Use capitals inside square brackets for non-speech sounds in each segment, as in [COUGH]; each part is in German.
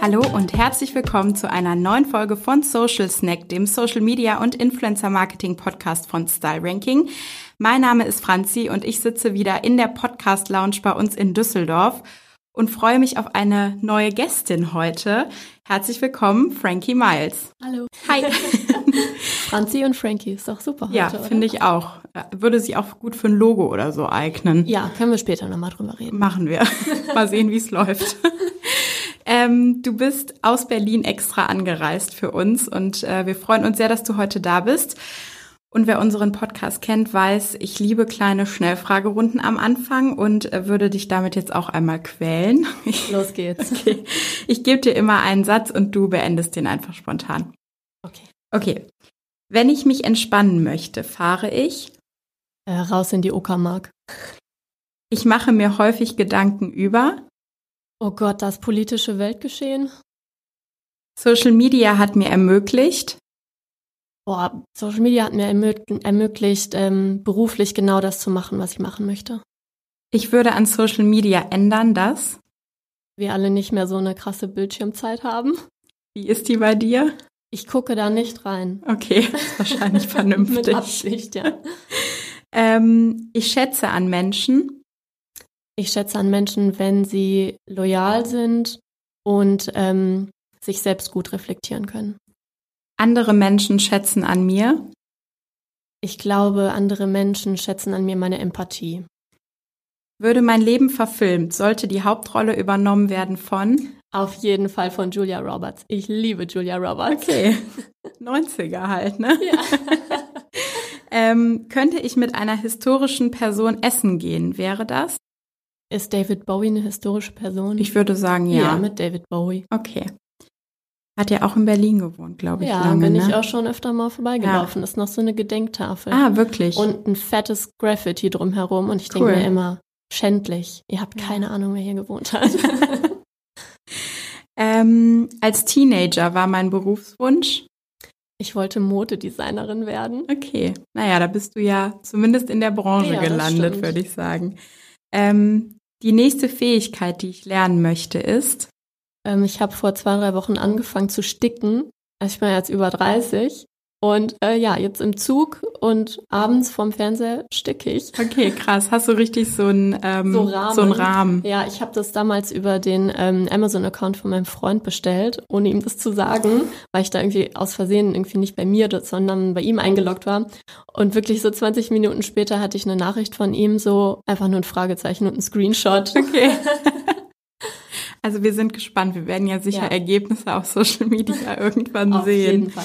Hallo und herzlich willkommen zu einer neuen Folge von Social Snack, dem Social Media und Influencer Marketing Podcast von Style Ranking. Mein Name ist Franzi und ich sitze wieder in der Podcast Lounge bei uns in Düsseldorf und freue mich auf eine neue Gästin heute. Herzlich willkommen, Frankie Miles. Hallo. Hi. [LAUGHS] Franzi und Frankie ist doch super. Ja, finde ich auch. Würde sich auch gut für ein Logo oder so eignen. Ja, können wir später nochmal drüber reden. Machen wir. [LAUGHS] Mal sehen, wie es läuft. [LAUGHS] Ähm, du bist aus Berlin extra angereist für uns und äh, wir freuen uns sehr, dass du heute da bist. Und wer unseren Podcast kennt, weiß, ich liebe kleine Schnellfragerunden am Anfang und äh, würde dich damit jetzt auch einmal quälen. [LAUGHS] Los geht's. Okay. Ich gebe dir immer einen Satz und du beendest den einfach spontan. Okay. Okay. Wenn ich mich entspannen möchte, fahre ich äh, raus in die Uckermark. Ich mache mir häufig Gedanken über Oh Gott, das politische Weltgeschehen. Social Media hat mir ermöglicht. Boah, Social Media hat mir ermöglicht, ähm, beruflich genau das zu machen, was ich machen möchte. Ich würde an Social Media ändern, dass wir alle nicht mehr so eine krasse Bildschirmzeit haben. Wie ist die bei dir? Ich gucke da nicht rein. Okay, ist wahrscheinlich [LAUGHS] vernünftig. Mit Absicht, ja. [LAUGHS] ähm, ich schätze an Menschen. Ich schätze an Menschen, wenn sie loyal sind und ähm, sich selbst gut reflektieren können. Andere Menschen schätzen an mir. Ich glaube, andere Menschen schätzen an mir meine Empathie. Würde mein Leben verfilmt, sollte die Hauptrolle übernommen werden von? Auf jeden Fall von Julia Roberts. Ich liebe Julia Roberts. Okay. [LAUGHS] 90er halt, ne? Ja. [LAUGHS] ähm, könnte ich mit einer historischen Person essen gehen? Wäre das? Ist David Bowie eine historische Person? Ich würde sagen, ja. Ja, mit David Bowie. Okay. Hat ja auch in Berlin gewohnt, glaube ich. Ja, lange, bin ne? ich auch schon öfter mal vorbeigelaufen. Ja. Ist noch so eine Gedenktafel. Ah, wirklich? Und ein fettes Graffiti drumherum. Und ich Cool. denke mir immer, schändlich. Ihr habt keine Ahnung, wer hier gewohnt hat. [LAUGHS] [LAUGHS] ähm, als Teenager war mein Berufswunsch. ich wollte Modedesignerin werden. Okay. Naja, da bist du ja zumindest in der Branche Ja, gelandet, würde ich sagen. Ähm, die nächste Fähigkeit, die ich lernen möchte, ist. Ähm, ich habe vor zwei, drei Wochen angefangen zu sticken. Also ich bin jetzt über 30. Und äh, ja, jetzt im Zug und abends vorm Fernseher sticke ich. Okay, krass. Hast du richtig so einen, ähm, So Rahmen. So einen Rahmen. Ja, ich habe das damals über den ähm, Amazon-Account von meinem Freund bestellt, ohne ihm das zu sagen, weil ich da irgendwie aus Versehen irgendwie nicht bei mir, sondern bei ihm eingeloggt war. Und wirklich so 20 Minuten später hatte ich eine Nachricht von ihm, so einfach nur ein Fragezeichen und ein Screenshot. Okay. [LAUGHS] Also wir sind gespannt. Wir werden ja sicher Ja. Ergebnisse auf Social Media [LAUGHS] irgendwann Auf sehen. jeden Fall.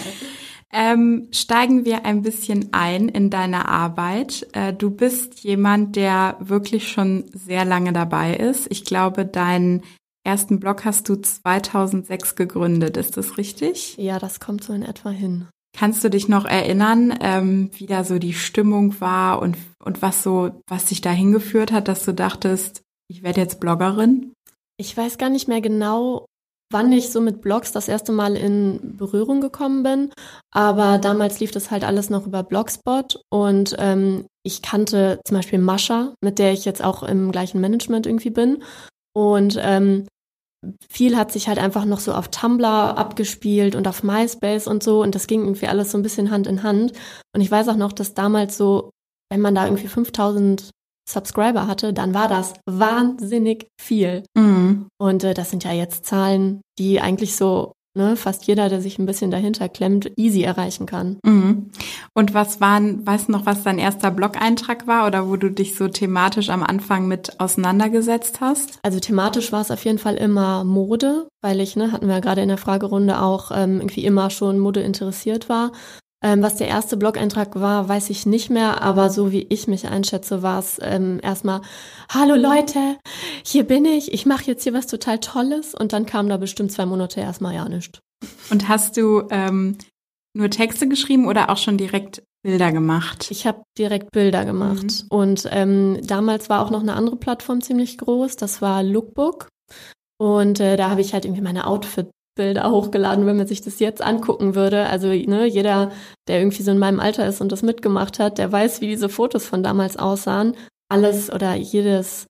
Ähm, steigen wir ein bisschen ein in deine Arbeit. Äh, du bist jemand, der wirklich schon sehr lange dabei ist. Ich glaube, deinen ersten Blog hast du 2006 gegründet. Ist das richtig? Ja, das kommt so in etwa hin. Kannst du dich noch erinnern, ähm, wie da so die Stimmung war und, und was so, was dich dahin geführt hat, dass du dachtest, ich werde jetzt Bloggerin? Ich weiß gar nicht mehr genau, wann ich so mit Blogs das erste Mal in Berührung gekommen bin, aber damals lief das halt alles noch über Blogspot. Und ähm, ich kannte zum Beispiel Mascha, mit der ich jetzt auch im gleichen Management irgendwie bin. Und ähm, viel hat sich halt einfach noch so auf Tumblr abgespielt und auf MySpace und so. Und das ging irgendwie alles so ein bisschen Hand in Hand. Und ich weiß auch noch, dass damals so, wenn man da irgendwie 5000 Subscriber hatte, dann war das wahnsinnig viel. Mhm. Und äh, das sind ja jetzt Zahlen, die eigentlich so ne, fast jeder, der sich ein bisschen dahinter klemmt, easy erreichen kann. Mhm. Und was waren, weißt du noch, was dein erster Blog-Eintrag war oder wo du dich so thematisch am Anfang mit auseinandergesetzt hast? Also thematisch war es auf jeden Fall immer Mode, weil ich, ne, hatten wir ja gerade in der Fragerunde auch ähm, irgendwie immer schon Mode interessiert war. Ähm, was der erste Blog-Eintrag war, weiß ich nicht mehr, aber so wie ich mich einschätze, war es ähm, erstmal, hallo Leute, hier bin ich, ich mache jetzt hier was total Tolles und dann kam da bestimmt zwei Monate erstmal ja nichts. Und hast du ähm, nur Texte geschrieben oder auch schon direkt Bilder gemacht. Ich habe direkt Bilder gemacht. Mhm. Und ähm, damals war auch noch eine andere Plattform ziemlich groß. Das war Lookbook. Und äh, da habe ich halt irgendwie meine Outfit-Bilder hochgeladen, wenn man sich das jetzt angucken würde. Also ne, jeder, der irgendwie so in meinem Alter ist und das mitgemacht hat, der weiß, wie diese Fotos von damals aussahen. Alles oder jedes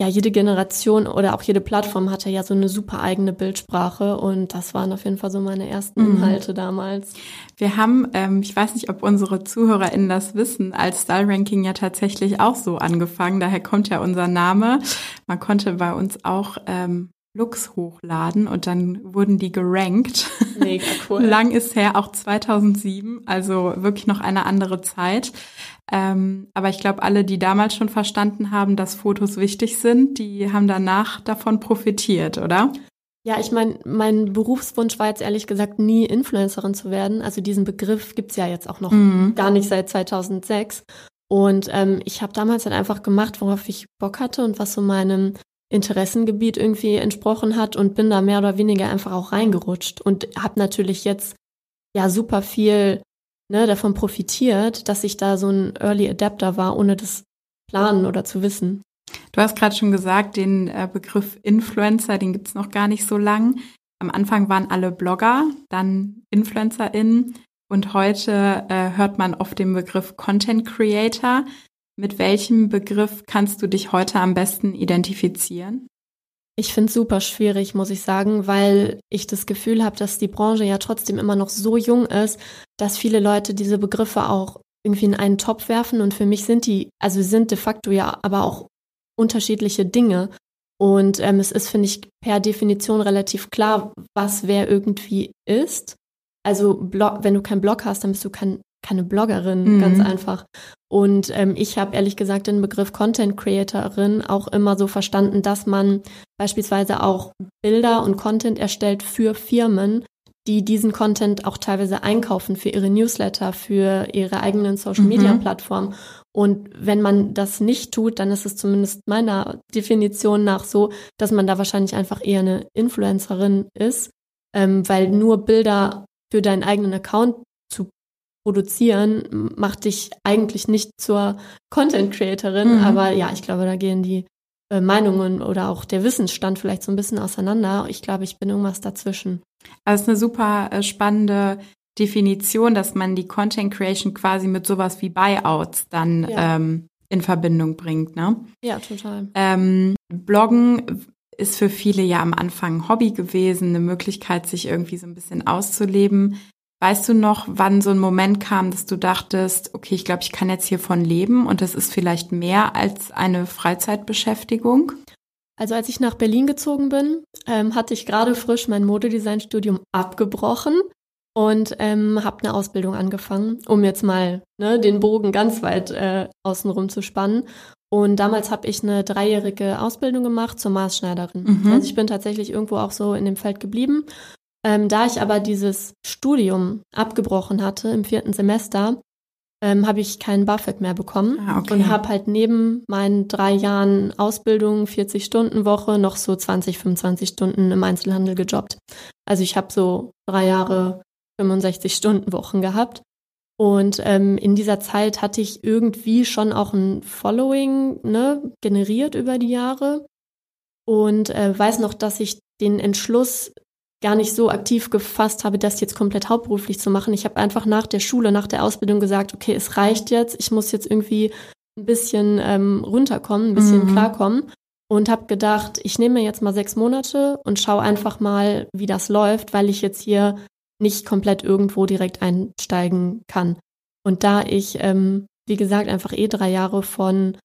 ja, jede Generation oder auch jede Plattform hatte ja so eine super eigene Bildsprache und das waren auf jeden Fall so meine ersten mhm. Inhalte mhm. damals. Wir haben, ähm, ich weiß nicht, ob unsere ZuhörerInnen das wissen, als Style Ranking ja tatsächlich auch so angefangen. Daher kommt ja unser Name. Man konnte bei uns auch ähm, Looks hochladen und dann wurden die gerankt. Mega [LAUGHS] cool. Lang ist her, auch 2007, also wirklich noch eine andere Zeit. Ähm, aber ich glaube, alle, die damals schon verstanden haben, dass Fotos wichtig sind, die haben danach davon profitiert, oder? Ja, ich meine, mein Berufswunsch war jetzt ehrlich gesagt nie Influencerin zu werden. Also diesen Begriff gibt's ja jetzt auch noch mhm. gar nicht seit 2006. Und ähm, ich habe damals halt einfach gemacht, worauf ich Bock hatte und was so meinem Interessengebiet irgendwie entsprochen hat und bin da mehr oder weniger einfach auch reingerutscht und habe natürlich jetzt ja super viel ne, davon profitiert, dass ich da so ein Early Adapter war, ohne das planen oder zu wissen. Du hast gerade schon gesagt, den äh, Begriff Influencer, den gibt's noch gar nicht so lang. Am Anfang waren alle Blogger, dann InfluencerInnen und heute äh, hört man oft den Begriff Content Creator. Mit welchem Begriff kannst du dich heute am besten identifizieren? Ich finde es super schwierig, muss ich sagen, weil ich das Gefühl habe, dass die Branche ja trotzdem immer noch so jung ist, dass viele Leute diese Begriffe auch irgendwie in einen Topf werfen. Und für mich sind die, also sind de facto ja aber auch unterschiedliche Dinge. Und ähm, es ist, finde ich, per Definition relativ klar, was wer irgendwie ist. Also wenn du keinen Blog hast, dann bist du kein keine Bloggerin, mhm. ganz einfach. Und ähm, ich habe ehrlich gesagt den Begriff Content Creatorin auch immer so verstanden, dass man beispielsweise auch Bilder und Content erstellt für Firmen, die diesen Content auch teilweise einkaufen für ihre Newsletter, für ihre eigenen Social Media mhm. Plattformen. Und wenn man das nicht tut, dann ist es zumindest meiner Definition nach so, dass man da wahrscheinlich einfach eher eine Influencerin ist, ähm, weil nur Bilder für deinen eigenen Account produzieren macht dich eigentlich nicht zur Content Creatorin, mhm. aber ja, ich glaube, da gehen die äh, Meinungen oder auch der Wissensstand vielleicht so ein bisschen auseinander. Ich glaube, ich bin irgendwas dazwischen. Also es ist eine super äh, spannende Definition, dass man die Content Creation quasi mit sowas wie Buyouts dann ja. ähm, in Verbindung bringt, ne? Ja, total. Ähm, Bloggen ist für viele ja am Anfang Hobby gewesen, eine Möglichkeit, sich irgendwie so ein bisschen auszuleben. Weißt du noch, wann so ein Moment kam, dass du dachtest, okay, ich glaube, ich kann jetzt hiervon leben und das ist vielleicht mehr als eine Freizeitbeschäftigung? Also als ich nach Berlin gezogen bin, ähm, hatte ich gerade frisch mein Modedesign-Studium abgebrochen und ähm, habe eine Ausbildung angefangen, um jetzt mal ne, den Bogen ganz weit äh, außenrum zu spannen. Und damals habe ich eine dreijährige Ausbildung gemacht zur Maßschneiderin. Mhm. Also ich bin tatsächlich irgendwo auch so in dem Feld geblieben ähm, da ich aber dieses Studium abgebrochen hatte im vierten Semester, ähm, habe ich keinen BAföG mehr bekommen ah, okay. und habe halt neben meinen drei Jahren Ausbildung, 40 Stunden Woche, noch so 20, 25 Stunden im Einzelhandel gejobbt. Also ich habe so drei Jahre 65 Stunden Wochen gehabt. Und ähm, in dieser Zeit hatte ich irgendwie schon auch ein Following ne, generiert über die Jahre und äh, weiß noch, dass ich den Entschluss gar nicht so aktiv gefasst habe, das jetzt komplett hauptberuflich zu machen. Ich habe einfach nach der Schule, nach der Ausbildung gesagt, okay, es reicht jetzt, ich muss jetzt irgendwie ein bisschen ähm, runterkommen, ein bisschen mhm. klarkommen und habe gedacht, ich nehme jetzt mal sechs Monate und schaue einfach mal, wie das läuft, weil ich jetzt hier nicht komplett irgendwo direkt einsteigen kann. Und da ich, ähm, wie gesagt, einfach eh drei Jahre von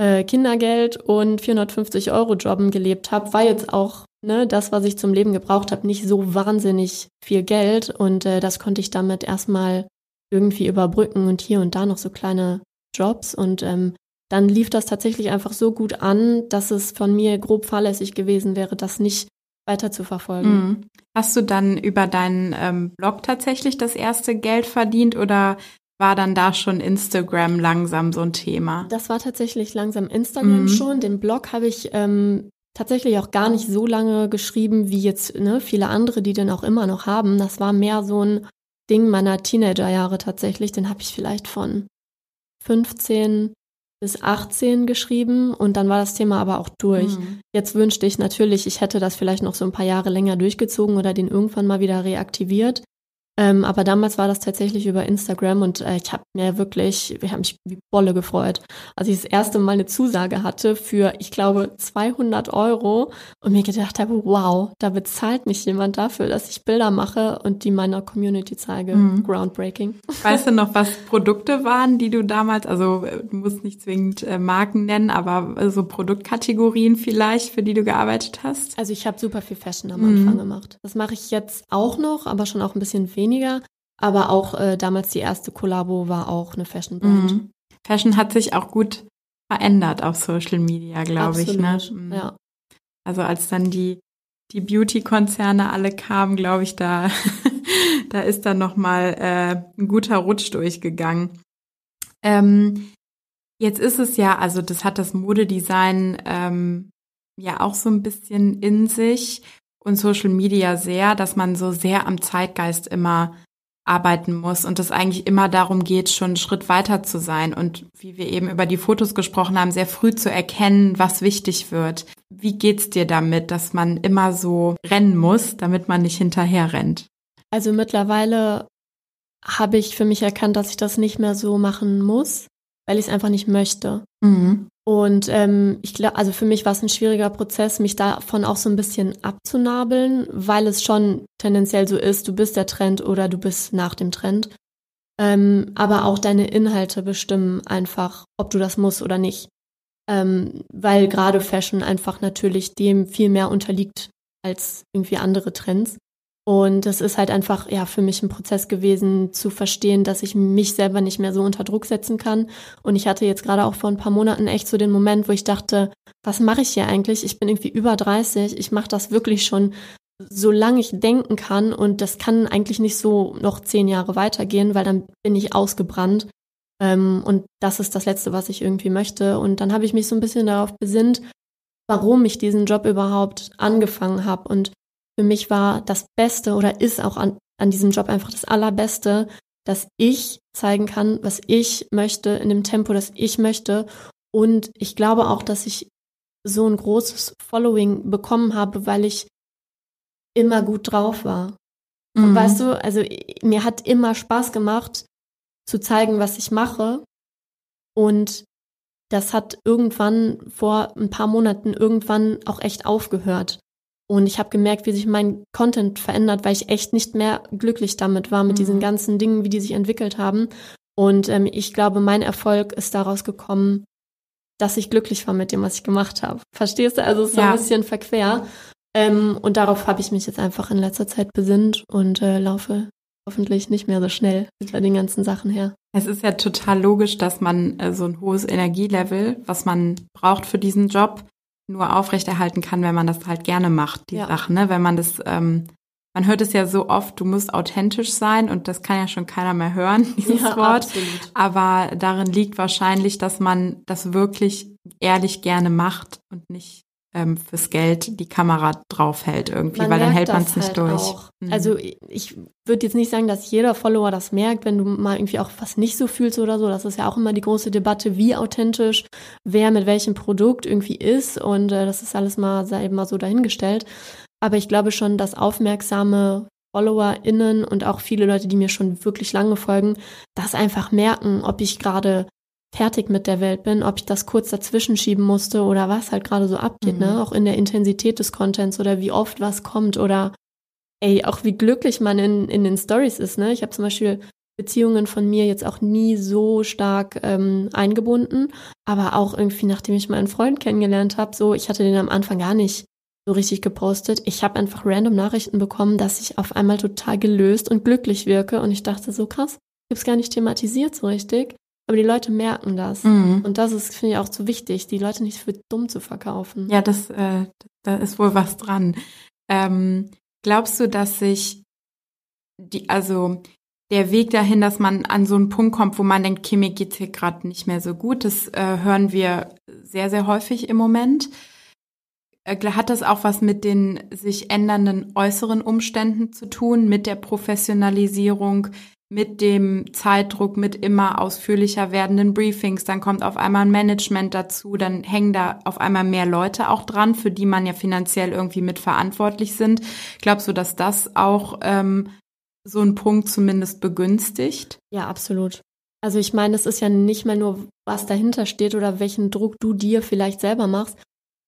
äh, Kindergeld und 450 Euro Jobben gelebt habe, war jetzt auch ne, das, was ich zum Leben gebraucht habe, nicht so wahnsinnig viel Geld. Und äh, das konnte ich damit erstmal irgendwie überbrücken und hier und da noch so kleine Jobs. Und ähm, dann lief das tatsächlich einfach so gut an, dass es von mir grob fahrlässig gewesen wäre, das nicht weiter zu verfolgen. Mhm. Hast du dann über deinen ähm, Blog tatsächlich das erste Geld verdient oder war dann da schon Instagram langsam so ein Thema? Das war tatsächlich langsam Instagram mhm. schon. Den Blog habe ich ähm, tatsächlich auch gar nicht so lange geschrieben wie jetzt ne, viele andere, die den auch immer noch haben. Das war mehr so ein Ding meiner Teenagerjahre tatsächlich. Den habe ich vielleicht von 15 bis 18 geschrieben und dann war das Thema aber auch durch. Mhm. Jetzt wünschte ich natürlich, ich hätte das vielleicht noch so ein paar Jahre länger durchgezogen oder den irgendwann mal wieder reaktiviert. Ähm, aber damals war das tatsächlich über Instagram und äh, ich habe mir wirklich, wir haben mich wie Bolle gefreut, als ich das erste Mal eine Zusage hatte für, ich glaube, 200 Euro und mir gedacht habe, wow, da bezahlt mich jemand dafür, dass ich Bilder mache und die meiner Community zeige. Mhm. Groundbreaking. [LAUGHS] Weißt du noch, was Produkte waren, die du damals, also äh, du musst nicht zwingend äh, Marken nennen, aber so Produktkategorien vielleicht, für die du gearbeitet hast? Also ich habe super viel Fashion am Anfang mhm. gemacht. Das mache ich jetzt auch noch, aber schon auch ein bisschen weniger weniger. Aber auch äh, damals die erste Kollabo war auch eine Fashion Brand. Mhm. Fashion hat sich auch gut verändert auf Social Media, glaube ich. Ne? Mhm. Ja. Also als dann die die Beauty-Konzerne alle kamen, glaube ich, da [LAUGHS] da ist dann noch mal äh, ein guter Rutsch durchgegangen. Ähm, jetzt ist es ja, also das hat das Modedesign ähm, ja auch so ein bisschen in sich und Social Media sehr, dass man so sehr am Zeitgeist immer arbeiten muss und es eigentlich immer darum geht, schon einen Schritt weiter zu sein und wie wir eben über die Fotos gesprochen haben, sehr früh zu erkennen, was wichtig wird. Wie geht's dir damit, dass man immer so rennen muss, damit man nicht hinterher rennt? Also mittlerweile habe ich für mich erkannt, dass ich das nicht mehr so machen muss, weil ich es einfach nicht möchte. Mhm. Und ähm, ich glaube, also für mich war es ein schwieriger Prozess, mich davon auch so ein bisschen abzunabeln, weil es schon tendenziell so ist, du bist der Trend oder du bist nach dem Trend. Ähm, aber auch deine Inhalte bestimmen einfach, ob du das musst oder nicht. Ähm, weil gerade Fashion einfach natürlich dem viel mehr unterliegt als irgendwie andere Trends. Und das ist halt einfach, ja, für mich ein Prozess gewesen, zu verstehen, dass ich mich selber nicht mehr so unter Druck setzen kann. Und ich hatte jetzt gerade auch vor ein paar Monaten echt so den Moment, wo ich dachte, was mache ich hier eigentlich? Ich bin irgendwie über 30, ich mache das wirklich schon solange ich denken kann und das kann eigentlich nicht so noch zehn Jahre weitergehen, weil dann bin ich ausgebrannt. Ähm, und das ist das Letzte, was ich irgendwie möchte. Und dann habe ich mich so ein bisschen darauf besinnt, warum ich diesen Job überhaupt angefangen habe. Und für mich war das Beste oder ist auch an, an diesem Job einfach das Allerbeste, dass ich zeigen kann, was ich möchte, in dem Tempo, das ich möchte. Und ich glaube auch, dass ich so ein großes Following bekommen habe, weil ich immer gut drauf war. Mhm. Und weißt du, also mir hat immer Spaß gemacht, zu zeigen, was ich mache. Und das hat irgendwann vor ein paar Monaten irgendwann auch echt aufgehört. Und ich habe gemerkt, wie sich mein Content verändert, weil ich echt nicht mehr glücklich damit war, mit mhm. diesen ganzen Dingen, wie die sich entwickelt haben. Und ähm, ich glaube, mein Erfolg ist daraus gekommen, dass ich glücklich war mit dem, was ich gemacht habe. Verstehst du? Also es ist ja. so ein bisschen verquer. Ähm, und darauf habe ich mich jetzt einfach in letzter Zeit besinnt und äh, laufe hoffentlich nicht mehr so schnell bei den ganzen Sachen her. Es ist ja total logisch, dass man äh, so ein hohes Energielevel, was man braucht für diesen Job, nur aufrechterhalten kann, wenn man das halt gerne macht, die ja. Sachen, ne? Wenn man das, ähm, man hört es ja so oft, du musst authentisch sein und das kann ja schon keiner mehr hören, [LAUGHS] dieses ja, Wort. Absolut. Aber darin liegt wahrscheinlich, dass man das wirklich ehrlich gerne macht und nicht ähm, fürs Geld die Kamera draufhält irgendwie, man weil dann hält man es nicht halt durch. Mhm. Also ich würde jetzt nicht sagen, dass jeder Follower das merkt, wenn du mal irgendwie auch was nicht so fühlst oder so. Das ist ja auch immer die große Debatte, wie authentisch wer mit welchem Produkt irgendwie ist und äh, das ist alles mal, sei mal so dahingestellt. Aber ich glaube schon, dass aufmerksame FollowerInnen und auch viele Leute, die mir schon wirklich lange folgen, das einfach merken, ob ich gerade fertig mit der Welt bin, ob ich das kurz dazwischen schieben musste oder was halt gerade so abgeht, ne? mhm. ne? Auch in der Intensität des Contents oder wie oft was kommt oder ey, auch wie glücklich man in, in den Stories ist, ne? Ich habe zum Beispiel Beziehungen von mir jetzt auch nie so stark ähm, eingebunden, aber auch irgendwie, nachdem ich meinen Freund kennengelernt habe, so, ich hatte den am Anfang gar nicht so richtig gepostet. Ich habe einfach random Nachrichten bekommen, dass ich auf einmal total gelöst und glücklich wirke und ich dachte so krass, ich habe es gar nicht thematisiert so richtig. Aber die Leute merken das. Mhm. Und das ist, finde ich, auch so wichtig, die Leute nicht für dumm zu verkaufen. Ja, das, äh, da ist wohl was dran. Ähm, glaubst du, dass sich die, also der Weg dahin, dass man an so einen Punkt kommt, wo man denkt, okay, mir geht's hier gerade nicht mehr so gut, das äh, hören wir sehr, sehr häufig im Moment. äh, hat das auch was mit den sich ändernden äußeren Umständen zu tun, mit der Professionalisierung, mit dem Zeitdruck, mit immer ausführlicher werdenden Briefings, dann kommt auf einmal ein Management dazu, dann hängen da auf einmal mehr Leute auch dran, für die man ja finanziell irgendwie mitverantwortlich sind. Glaubst du, dass das auch ähm, so einen Punkt zumindest begünstigt? Ja, absolut. Also ich meine, es ist ja nicht mal nur, was dahinter steht oder welchen Druck du dir vielleicht selber machst.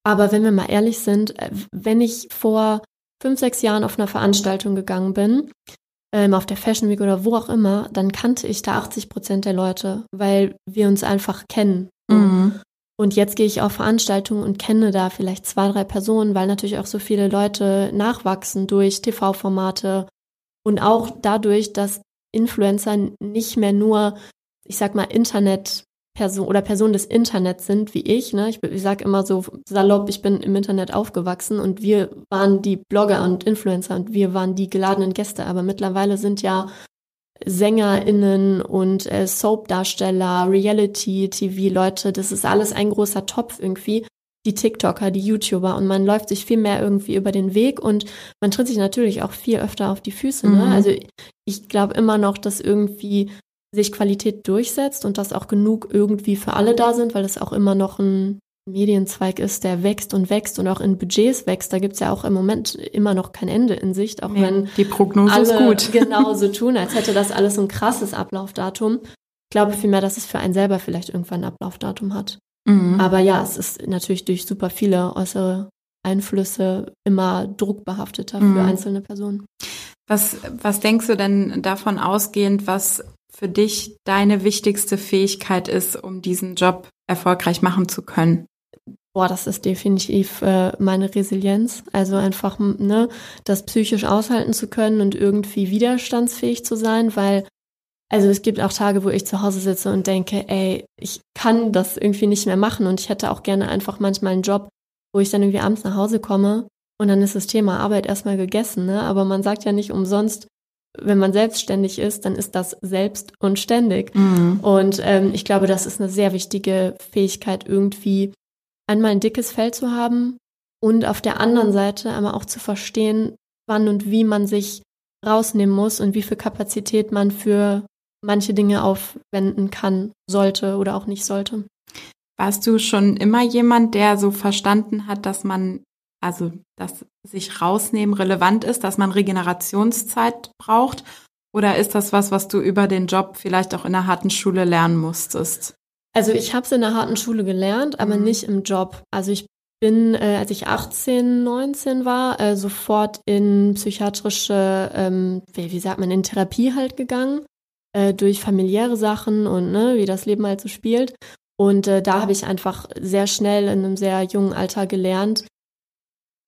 Aber wenn wir mal ehrlich sind, äh, wenn ich vor fünf, sechs Jahren auf einer Veranstaltung gegangen bin, ähm, auf der Fashion Week oder wo auch immer, dann kannte ich da 80 Prozent der Leute, weil wir uns einfach kennen. Mhm. Und jetzt gehe ich auf Veranstaltungen und kenne da vielleicht zwei, drei Personen, weil natürlich auch so viele Leute nachwachsen durch TV-Formate und auch dadurch, dass Influencer nicht mehr nur, ich sag mal, Internet Person oder Personen des Internets sind, wie ich. Ne? Ich, ich sage immer so salopp, ich bin im Internet aufgewachsen und wir waren die Blogger und Influencer und wir waren die geladenen Gäste. Aber mittlerweile sind ja SängerInnen und äh, Soap-Darsteller, Reality-TV-Leute, das ist alles ein großer Topf irgendwie. Die TikToker, die YouTuber und man läuft sich viel mehr irgendwie über den Weg und man tritt sich natürlich auch viel öfter auf die Füße. Ne? Mhm. Also ich glaube immer noch, dass irgendwie sich Qualität durchsetzt und dass auch genug irgendwie für alle da sind, weil es auch immer noch ein Medienzweig ist, der wächst und wächst und auch in Budgets wächst. Da gibt's ja auch im Moment immer noch kein Ende in Sicht, auch nee, wenn die Prognose alle ist gut. [LAUGHS] genau so [LAUGHS] tun, als hätte das alles ein krasses Ablaufdatum. Ich glaube vielmehr, dass es für einen selber vielleicht irgendwann ein Ablaufdatum hat. Mhm. Aber ja, es ist natürlich durch super viele äußere Einflüsse immer druckbehafteter mhm. für einzelne Personen. Was, was denkst du denn davon ausgehend, was für dich deine wichtigste Fähigkeit ist, um diesen Job erfolgreich machen zu können? Boah, das ist definitiv äh, meine Resilienz. Also einfach, ne, das psychisch aushalten zu können und irgendwie widerstandsfähig zu sein, weil, also es gibt auch Tage, wo ich zu Hause sitze und denke, ey, ich kann das irgendwie nicht mehr machen und ich hätte auch gerne einfach manchmal einen Job, wo ich dann irgendwie abends nach Hause komme und dann ist das Thema Arbeit erstmal gegessen, ne? Aber man sagt ja nicht umsonst, wenn man selbstständig ist, dann ist das selbst und ständig. Mhm. Und ähm, ich glaube, das ist eine sehr wichtige Fähigkeit, irgendwie einmal ein dickes Fell zu haben und auf der anderen Seite aber auch zu verstehen, wann und wie man sich rausnehmen muss und wie viel Kapazität man für manche Dinge aufwenden kann, sollte oder auch nicht sollte. Warst du schon immer jemand, der so verstanden hat, dass man also dass sich rausnehmen relevant ist, dass man Regenerationszeit braucht? Oder ist das was, was du über den Job vielleicht auch in der harten Schule lernen musstest? Also ich habe es in der harten Schule gelernt, aber mhm. nicht im Job. Also ich bin, äh, als ich 18, 19 war, äh, sofort in psychiatrische, ähm, wie, wie sagt man, in Therapie halt gegangen, äh, durch familiäre Sachen und ne, wie das Leben halt so spielt. Und äh, da habe ich einfach sehr schnell in einem sehr jungen Alter gelernt,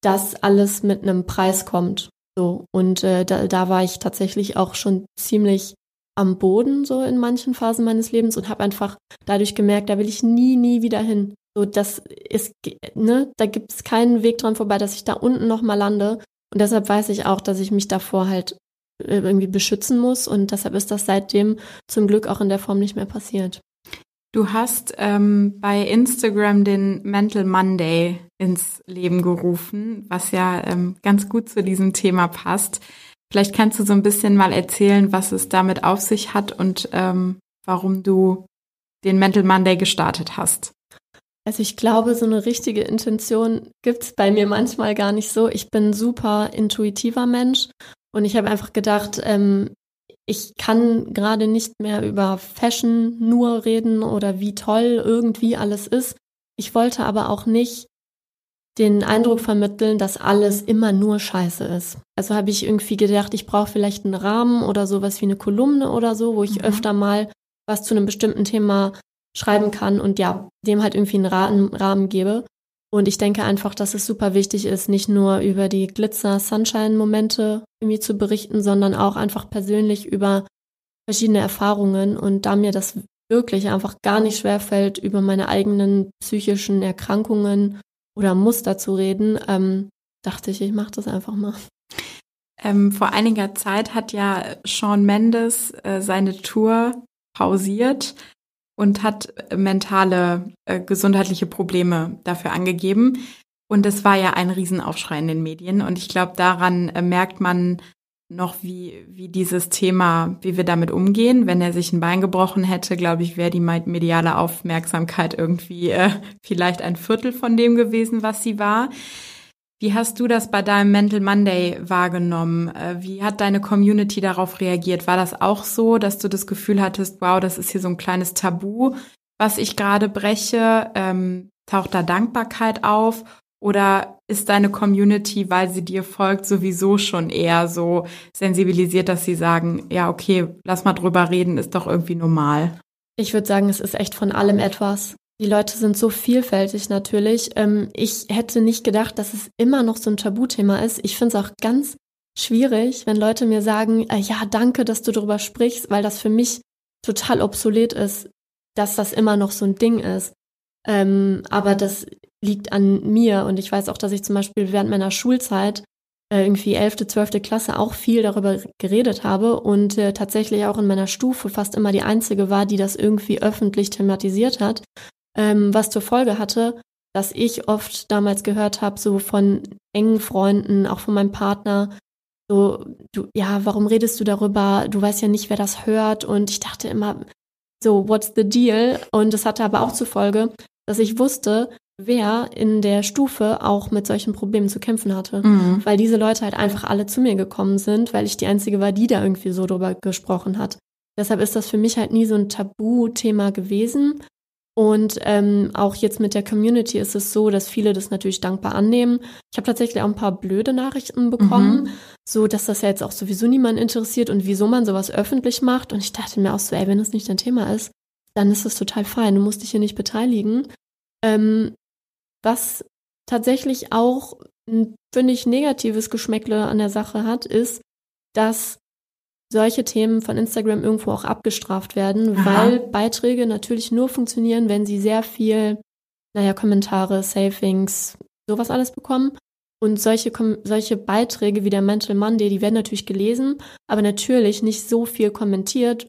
dass alles mit einem Preis kommt. So. Und äh, da, da war ich tatsächlich auch schon ziemlich am Boden so in manchen Phasen meines Lebens und habe einfach dadurch gemerkt, da will ich nie, nie wieder hin. So, das ist, ne, da gibt es keinen Weg dran vorbei, dass ich da unten nochmal lande. Und deshalb weiß ich auch, dass ich mich davor halt äh, irgendwie beschützen muss. Und deshalb ist das seitdem zum Glück auch in der Form nicht mehr passiert. Du hast ähm, bei Instagram den Mental Monday ins Leben gerufen, was ja ähm, ganz gut zu diesem Thema passt. Vielleicht kannst du so ein bisschen mal erzählen, was es damit auf sich hat und ähm, warum du den Mental Monday gestartet hast. Also ich glaube, so eine richtige Intention gibt's bei mir manchmal gar nicht so. Ich bin super intuitiver Mensch und ich habe einfach gedacht, ähm, ich kann gerade nicht mehr über Fashion nur reden oder wie toll irgendwie alles ist. Ich wollte aber auch nicht den Eindruck vermitteln, dass alles immer nur scheiße ist. Also habe ich irgendwie gedacht, ich brauche vielleicht einen Rahmen oder sowas wie eine Kolumne oder so, wo ich mhm. öfter mal was zu einem bestimmten Thema schreiben kann und ja, dem halt irgendwie einen Rahmen gebe. Und ich denke einfach, dass es super wichtig ist, nicht nur über die Glitzer-Sunshine-Momente irgendwie zu berichten, sondern auch einfach persönlich über verschiedene Erfahrungen. Und da mir das wirklich einfach gar nicht schwer fällt, über meine eigenen psychischen Erkrankungen oder Muster zu reden, ähm, dachte ich, ich mache das einfach mal. Ähm, vor einiger Zeit hat ja Sean Mendes äh, seine Tour pausiert und hat mentale, äh, gesundheitliche Probleme dafür angegeben. Und es war ja ein Riesenaufschrei in den Medien. Und ich glaube, daran äh, merkt man noch, wie, wie dieses Thema, wie wir damit umgehen. Wenn er sich ein Bein gebrochen hätte, glaube ich, wäre die mediale Aufmerksamkeit irgendwie äh, [LAUGHS] vielleicht ein Viertel von dem gewesen, was sie war. Wie hast du das bei deinem Mental Monday wahrgenommen? Äh, wie hat deine Community darauf reagiert? War das auch so, dass du das Gefühl hattest, wow, das ist hier so ein kleines Tabu, was ich gerade breche? Ähm, taucht da Dankbarkeit auf? Oder ist deine Community, weil sie dir folgt, sowieso schon eher so sensibilisiert, dass sie sagen, ja, okay, lass mal drüber reden, ist doch irgendwie normal? Ich würde sagen, es ist echt von allem etwas. Die Leute sind so vielfältig natürlich. Ähm, ich hätte nicht gedacht, dass es immer noch so ein Tabuthema ist. Ich finde es auch ganz schwierig, wenn Leute mir sagen, äh, ja, danke, dass du darüber sprichst, weil das für mich total obsolet ist, dass das immer noch so ein Ding ist. Ähm, aber das liegt an mir und ich weiß auch, dass ich zum Beispiel während meiner Schulzeit äh, irgendwie elfte, zwölfte Klasse auch viel darüber geredet habe und äh, tatsächlich auch in meiner Stufe fast immer die einzige war, die das irgendwie öffentlich thematisiert hat ähm, was zur Folge hatte, dass ich oft damals gehört habe, so von engen Freunden, auch von meinem Partner, so, du, ja, warum redest du darüber? Du weißt ja nicht, wer das hört. Und ich dachte immer, so, what's the deal? Und es hatte aber auch zur Folge, dass ich wusste, wer in der Stufe auch mit solchen Problemen zu kämpfen hatte. Mhm. Weil diese Leute halt einfach alle zu mir gekommen sind, weil ich die Einzige war, die da irgendwie so drüber gesprochen hat. Deshalb ist das für mich halt nie so ein Tabuthema gewesen. Und ähm, auch jetzt mit der Community ist es so, dass viele das natürlich dankbar annehmen. Ich habe tatsächlich auch ein paar blöde Nachrichten bekommen, mhm. so dass das ja jetzt auch sowieso niemand interessiert und wieso man sowas öffentlich macht. Und ich dachte mir auch so, ey, wenn das nicht dein Thema ist, dann ist es total fein. Du musst dich hier nicht beteiligen. Ähm, was tatsächlich auch ein, finde ich, negatives Geschmäckle an der Sache hat, ist, dass solche Themen von Instagram irgendwo auch abgestraft werden, Aha. weil Beiträge natürlich nur funktionieren, wenn sie sehr viel, naja, Kommentare, Savings, sowas alles bekommen. Und solche, solche Beiträge wie der Mental Monday, die werden natürlich gelesen, aber natürlich nicht so viel kommentiert,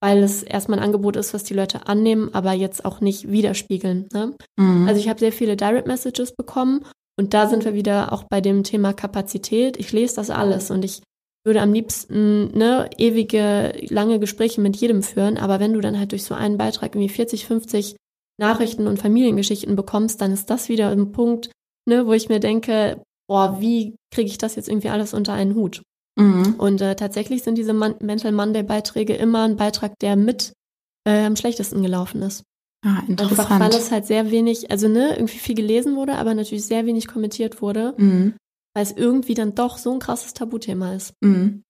weil es erstmal ein Angebot ist, was die Leute annehmen, aber jetzt auch nicht widerspiegeln. Ne? Mhm. Also ich habe sehr viele Direct Messages bekommen und da sind wir wieder auch bei dem Thema Kapazität. Ich lese das alles und ich würde am liebsten ne, ewige, lange Gespräche mit jedem führen, aber wenn du dann halt durch so einen Beitrag irgendwie 40, 50 Nachrichten und Familiengeschichten bekommst, dann ist das wieder ein Punkt, ne, wo ich mir denke, boah, wie kriege ich das jetzt irgendwie alles unter einen Hut? Mhm. Und äh, tatsächlich sind diese Man Mental Monday Beiträge immer ein Beitrag, der mit äh, am schlechtesten gelaufen ist. Ah, interessant. Einfach weil es halt sehr wenig, also ne, irgendwie viel gelesen wurde, aber natürlich sehr wenig kommentiert wurde. Mhm weil es irgendwie dann doch so ein krasses Tabuthema ist. Mhm.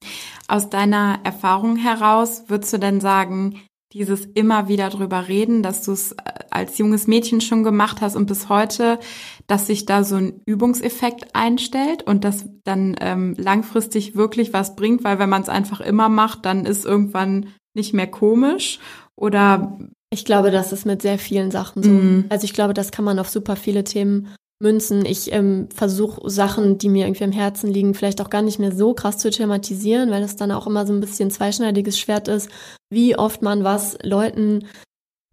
Aus deiner Erfahrung heraus würdest du denn sagen, dieses immer wieder drüber reden, dass du es äh, als junges Mädchen schon gemacht hast und bis heute, dass sich da so ein Übungseffekt einstellt und das dann ähm, langfristig wirklich was bringt, weil wenn man es einfach immer macht, dann ist irgendwann nicht mehr komisch oder ich glaube, das ist mit sehr vielen Sachen so. Mm. Also ich glaube, das kann man auf super viele Themen Münzen. Ich ähm, versuche Sachen, die mir irgendwie am Herzen liegen, vielleicht auch gar nicht mehr so krass zu thematisieren, weil es dann auch immer so ein bisschen zweischneidiges Schwert ist, wie oft man was Leuten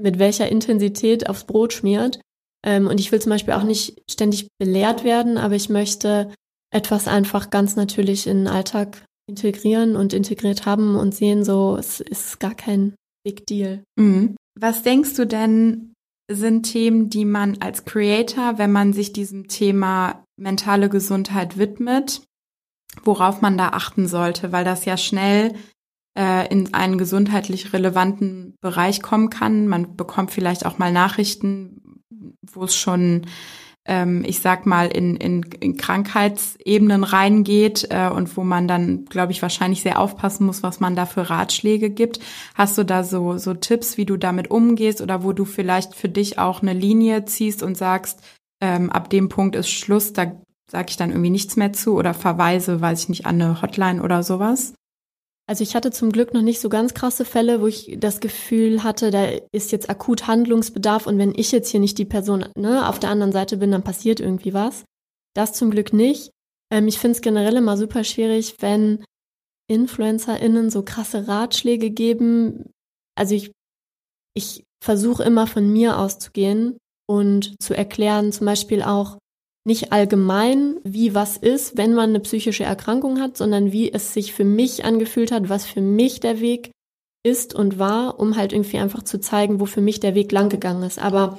mit welcher Intensität aufs Brot schmiert. Ähm, und ich will zum Beispiel auch nicht ständig belehrt werden, aber ich möchte etwas einfach ganz natürlich in den Alltag integrieren und integriert haben und sehen, so es ist gar kein Big Deal. Mhm. Was denkst du denn, sind Themen, die man als Creator, wenn man sich diesem Thema mentale Gesundheit widmet, worauf man da achten sollte, weil das ja schnell äh, in einen gesundheitlich relevanten Bereich kommen kann. Man bekommt vielleicht auch mal Nachrichten, wo es schon ähm, ich sag mal, in, in, in Krankheitsebenen reingeht äh, und wo man dann, glaube ich, wahrscheinlich sehr aufpassen muss, was man da für Ratschläge gibt. Hast du da so, so Tipps, wie du damit umgehst oder wo du vielleicht für dich auch eine Linie ziehst und sagst, ähm, ab dem Punkt ist Schluss, da sage ich dann irgendwie nichts mehr zu oder verweise, weiß ich nicht, an eine Hotline oder sowas? Also ich hatte zum Glück noch nicht so ganz krasse Fälle, wo ich das Gefühl hatte, da ist jetzt akut Handlungsbedarf und wenn ich jetzt hier nicht die Person ne, auf der anderen Seite bin, dann passiert irgendwie was. Das zum Glück nicht. Ähm, ich finde es generell immer super schwierig, wenn InfluencerInnen so krasse Ratschläge geben. Also ich, ich versuche immer von mir auszugehen und zu erklären, zum Beispiel auch, nicht allgemein, wie was ist, wenn man eine psychische Erkrankung hat, sondern wie es sich für mich angefühlt hat, was für mich der Weg ist und war, um halt irgendwie einfach zu zeigen, wo für mich der Weg lang gegangen ist. Aber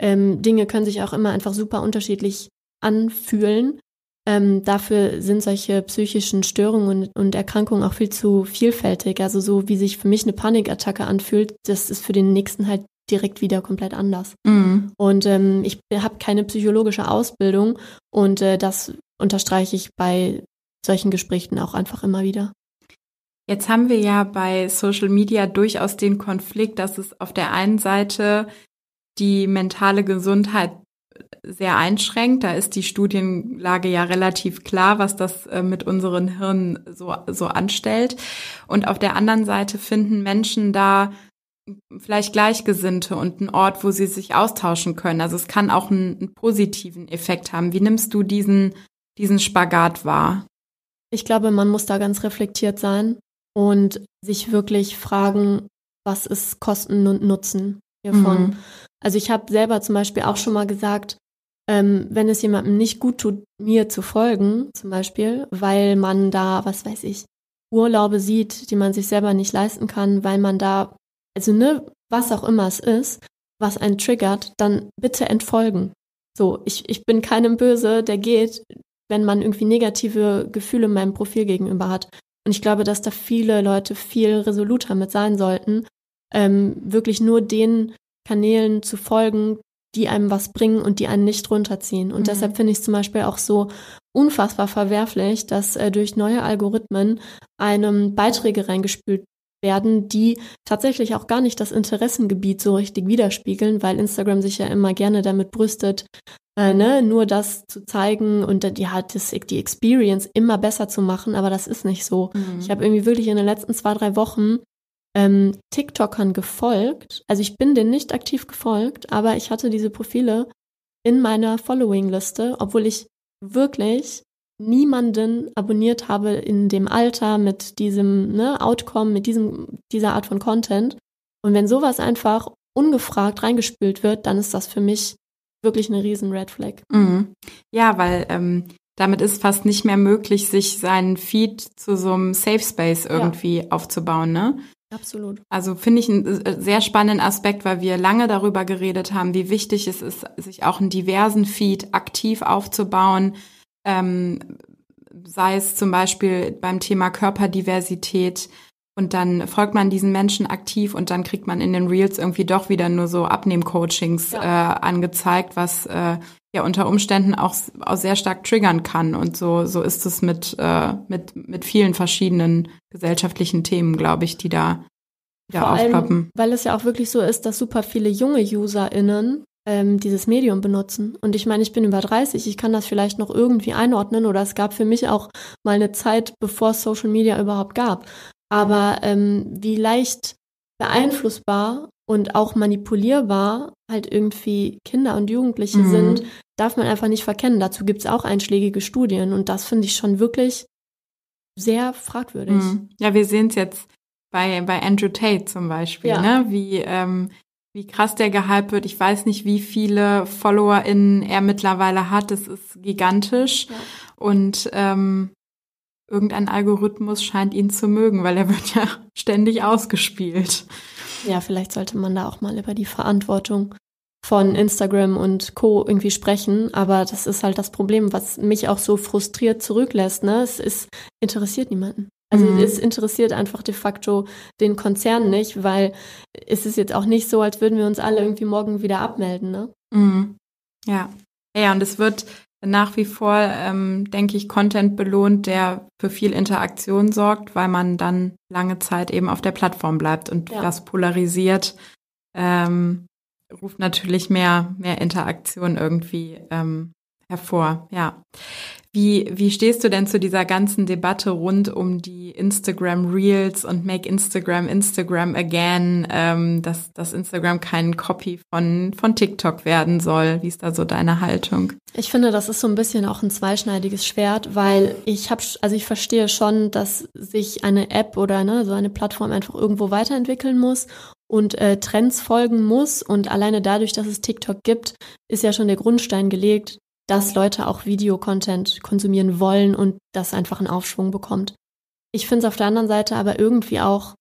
ähm, Dinge können sich auch immer einfach super unterschiedlich anfühlen. Ähm, dafür sind solche psychischen Störungen und, und, Erkrankungen auch viel zu vielfältig. Also so wie sich für mich eine Panikattacke anfühlt, das ist für den nächsten halt direkt wieder komplett anders. Mhm. Und ähm, ich habe keine psychologische Ausbildung und äh, das unterstreiche ich bei solchen Gesprächen auch einfach immer wieder. Jetzt haben wir ja bei Social Media durchaus den Konflikt, dass es auf der einen Seite die mentale Gesundheit sehr einschränkt. Da ist die Studienlage ja relativ klar, was das äh, mit unseren Hirnen so, so anstellt. Und auf der anderen Seite finden Menschen da vielleicht Gleichgesinnte und einen Ort, wo sie sich austauschen können. Also es kann auch einen, einen positiven Effekt haben. Wie nimmst du diesen, diesen Spagat wahr? Ich glaube, man muss da ganz reflektiert sein und sich wirklich fragen, was ist Kosten und Nutzen hiervon. Mhm. Also ich habe selber zum Beispiel auch schon mal gesagt, ähm, wenn es jemandem nicht gut tut, mir zu folgen, zum Beispiel, weil man da, was weiß ich, Urlaube sieht, die man sich selber nicht leisten kann, weil man da, also ne, was auch immer es ist, was einen triggert, dann bitte entfolgen. So, ich, ich bin keinem böse, der geht, wenn man irgendwie negative Gefühle meinem Profil gegenüber hat. Und ich glaube, dass da viele Leute viel resoluter mit sein sollten, ähm, wirklich nur den Kanälen zu folgen, die einem was bringen und die einen nicht runterziehen. Und mhm. deshalb finde ich es zum Beispiel auch so unfassbar verwerflich, dass äh, durch neue Algorithmen einem Beiträge reingespült werden, die tatsächlich auch gar nicht das Interessengebiet so richtig widerspiegeln, weil Instagram sich ja immer gerne damit brüstet, äh, ne, nur das zu zeigen und ja, das, die Experience immer besser zu machen, aber das ist nicht so. Mhm. Ich habe irgendwie wirklich in den letzten zwei, drei Wochen ähm, TikTokern gefolgt. Also ich bin denen nicht aktiv gefolgt, aber ich hatte diese Profile in meiner Following-Liste, obwohl ich wirklich niemanden abonniert habe in dem Alter mit diesem ne, Outcome, mit diesem, dieser Art von Content. Und wenn sowas einfach ungefragt reingespült wird, dann ist das für mich wirklich eine riesen Red Flag. Mhm. Ja, weil ähm, damit ist fast nicht mehr möglich, sich seinen Feed zu so einem Safe Space irgendwie ja. aufzubauen, ne? Absolut. Also finde ich einen äh, sehr spannenden Aspekt, weil wir lange darüber geredet haben, wie wichtig es ist, sich auch einen diversen Feed aktiv aufzubauen. Ähm, sei es zum Beispiel beim Thema Körperdiversität. Und dann folgt man diesen Menschen aktiv und dann kriegt man in den Reels irgendwie doch wieder nur so Abnehmcoachings ja. äh, angezeigt, was äh, ja unter Umständen auch, auch sehr stark triggern kann. Und so, so ist es mit, äh, mit, mit vielen verschiedenen gesellschaftlichen Themen, glaube ich, die da wieder Vor aufploppen. Allem, weil es ja auch wirklich so ist, dass super viele junge UserInnen ähm, dieses Medium benutzen. Und ich meine, ich bin über 30, ich kann das vielleicht noch irgendwie einordnen oder es gab für mich auch mal eine Zeit, bevor es Social Media überhaupt gab. Aber ähm, wie leicht beeinflussbar und auch manipulierbar halt irgendwie Kinder und Jugendliche mhm. sind, darf man einfach nicht verkennen. Dazu gibt es auch einschlägige Studien und das finde ich schon wirklich sehr fragwürdig. Mhm. Ja, wir sehen es jetzt bei, bei Andrew Tate zum Beispiel, ja. ne? wie, ähm, wie krass der gehypt wird. Ich weiß nicht, wie viele FollowerInnen er mittlerweile hat. Das ist gigantisch. Ja. Und ähm, irgendein Algorithmus scheint ihn zu mögen, weil er wird [LAUGHS] ja ständig ausgespielt. Ja, vielleicht sollte man da auch mal über die Verantwortung von Instagram und Co. irgendwie sprechen, aber das ist halt das Problem, was mich auch so frustriert zurücklässt. Ne? Es ist, interessiert niemanden. Also mhm. es interessiert einfach de facto den Konzern nicht, weil es ist jetzt auch nicht so, als würden wir uns alle irgendwie morgen wieder abmelden. Ne? Mhm. Ja. Ja, und es wird nach wie vor, ähm, denke ich, Content belohnt, der für viel Interaktion sorgt, weil man dann lange Zeit eben auf der Plattform bleibt und ja. das polarisiert, ähm, ruft natürlich mehr, mehr Interaktion irgendwie ähm, hervor, ja. Wie, wie stehst du denn zu dieser ganzen Debatte rund um die Instagram Reels und Make Instagram Instagram again, ähm, dass, dass Instagram kein Copy von, von TikTok werden soll? Wie ist da so deine Haltung? Ich finde, das ist so ein bisschen auch ein zweischneidiges Schwert, weil ich habe, also ich verstehe schon, dass sich eine App oder ne, so eine Plattform einfach irgendwo weiterentwickeln muss und äh, Trends folgen muss. Und alleine dadurch, dass es TikTok gibt, ist ja schon der Grundstein gelegt, dass Leute auch Videocontent konsumieren wollen und das einfach einen Aufschwung bekommt. Ich finde es auf der anderen Seite aber irgendwie auch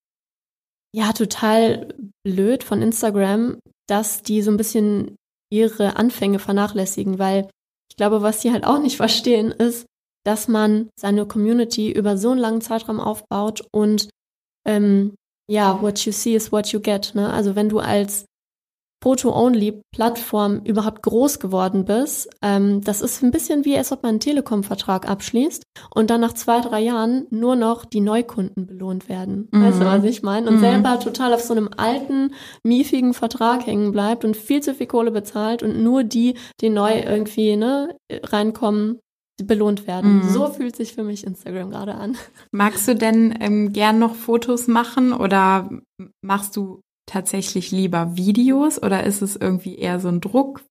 ja total blöd von Instagram, dass die so ein bisschen ihre Anfänge vernachlässigen, weil ich glaube, was sie halt auch nicht [LAUGHS] verstehen, ist, dass man seine Community über so einen langen Zeitraum aufbaut und ähm, ja, what you see is what you get. Ne? Also wenn du als Photo-Only-Plattform überhaupt groß geworden bist, ähm, das ist ein bisschen wie, als ob man einen Telekom-Vertrag abschließt und dann nach zwei, drei Jahren nur noch die Neukunden belohnt werden. Mhm. Weißt du, was ich meine? Und mhm. selber total auf so einem alten, miefigen Vertrag hängen bleibt und viel zu viel Kohle bezahlt und nur die, die neu irgendwie ne, reinkommen, belohnt werden. Mhm. So fühlt sich für mich Instagram gerade an. Magst du denn ähm, gern noch Fotos machen oder machst du tatsächlich lieber Videos oder ist es irgendwie eher so ein Druck,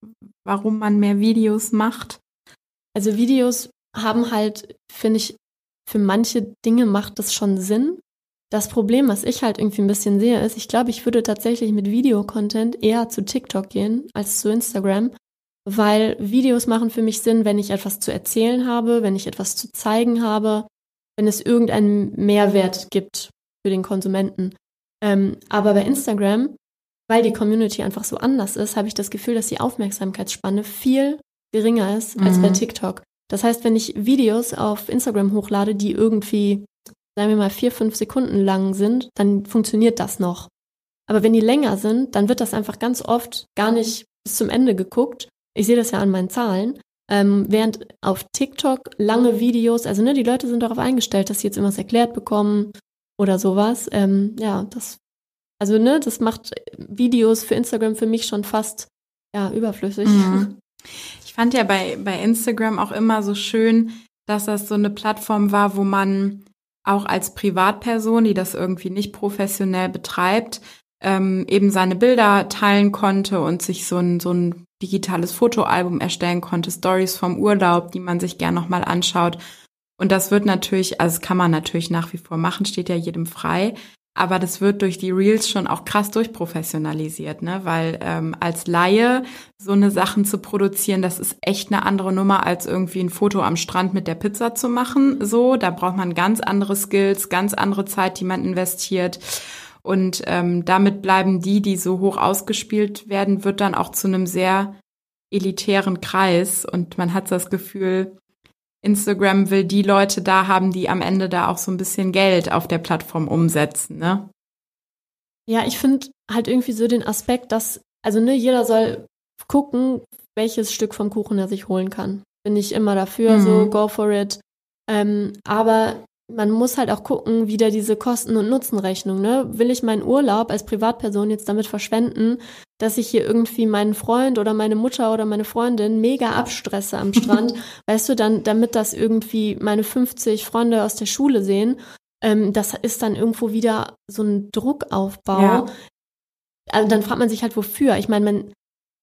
warum man mehr Videos macht? Also Videos haben halt, finde ich, für manche Dinge macht das schon Sinn. Das Problem, was ich halt irgendwie ein bisschen sehe, ist, ich glaube, ich würde tatsächlich mit Videocontent eher zu TikTok gehen als zu Instagram, weil Videos machen für mich Sinn, wenn ich etwas zu erzählen habe, wenn ich etwas zu zeigen habe, wenn es irgendeinen Mehrwert gibt für den Konsumenten. Ähm, aber bei Instagram, weil die Community einfach so anders ist, habe ich das Gefühl, dass die Aufmerksamkeitsspanne viel geringer ist als mhm. bei TikTok. Das heißt, wenn ich Videos auf Instagram hochlade, die irgendwie, sagen wir mal, vier, fünf Sekunden lang sind, dann funktioniert das noch. Aber wenn die länger sind, dann wird das einfach ganz oft gar nicht bis zum Ende geguckt. Ich sehe das ja an meinen Zahlen. Ähm, während auf TikTok lange Videos, also ne, die Leute sind darauf eingestellt, dass sie jetzt irgendwas erklärt bekommen, oder sowas. Ähm, ja, das, also ne, das macht Videos für Instagram für mich schon fast ja überflüssig. Mhm. [LAUGHS] Ich fand ja bei, bei Instagram auch immer so schön, dass das so eine Plattform war, wo man auch als Privatperson, die das irgendwie nicht professionell betreibt, ähm, eben seine Bilder teilen konnte und sich so ein, so ein digitales Fotoalbum erstellen konnte, Stories vom Urlaub, die man sich gern nochmal anschaut. Und das wird natürlich, also das kann man natürlich nach wie vor machen, steht ja jedem frei. Aber das wird durch die Reels schon auch krass durchprofessionalisiert, ne? Weil ähm, als Laie so eine Sachen zu produzieren, das ist echt eine andere Nummer, als irgendwie ein Foto am Strand mit der Pizza zu machen. So, da braucht man ganz andere Skills, ganz andere Zeit, die man investiert. Und ähm, damit bleiben die, die so hoch ausgespielt werden, wird dann auch zu einem sehr elitären Kreis. Und man hat das Gefühl, Instagram will die Leute da haben, die am Ende da auch so ein bisschen Geld auf der Plattform umsetzen, ne? Ja, ich finde halt irgendwie so den Aspekt, dass, also ne, jeder soll gucken, welches Stück vom Kuchen er sich holen kann. Bin ich immer dafür, mhm. so go for it. Ähm, aber man muss halt auch gucken, wieder diese Kosten- und Nutzenrechnung. Ne? Will ich meinen Urlaub als Privatperson jetzt damit verschwenden, dass ich hier irgendwie meinen Freund oder meine Mutter oder meine Freundin mega abstresse am Strand, [LAUGHS] weißt du, dann, damit das irgendwie meine 50 Freunde aus der Schule sehen, ähm, das ist dann irgendwo wieder so ein Druckaufbau. Ja. Also dann fragt man sich halt, wofür. Ich meine, man,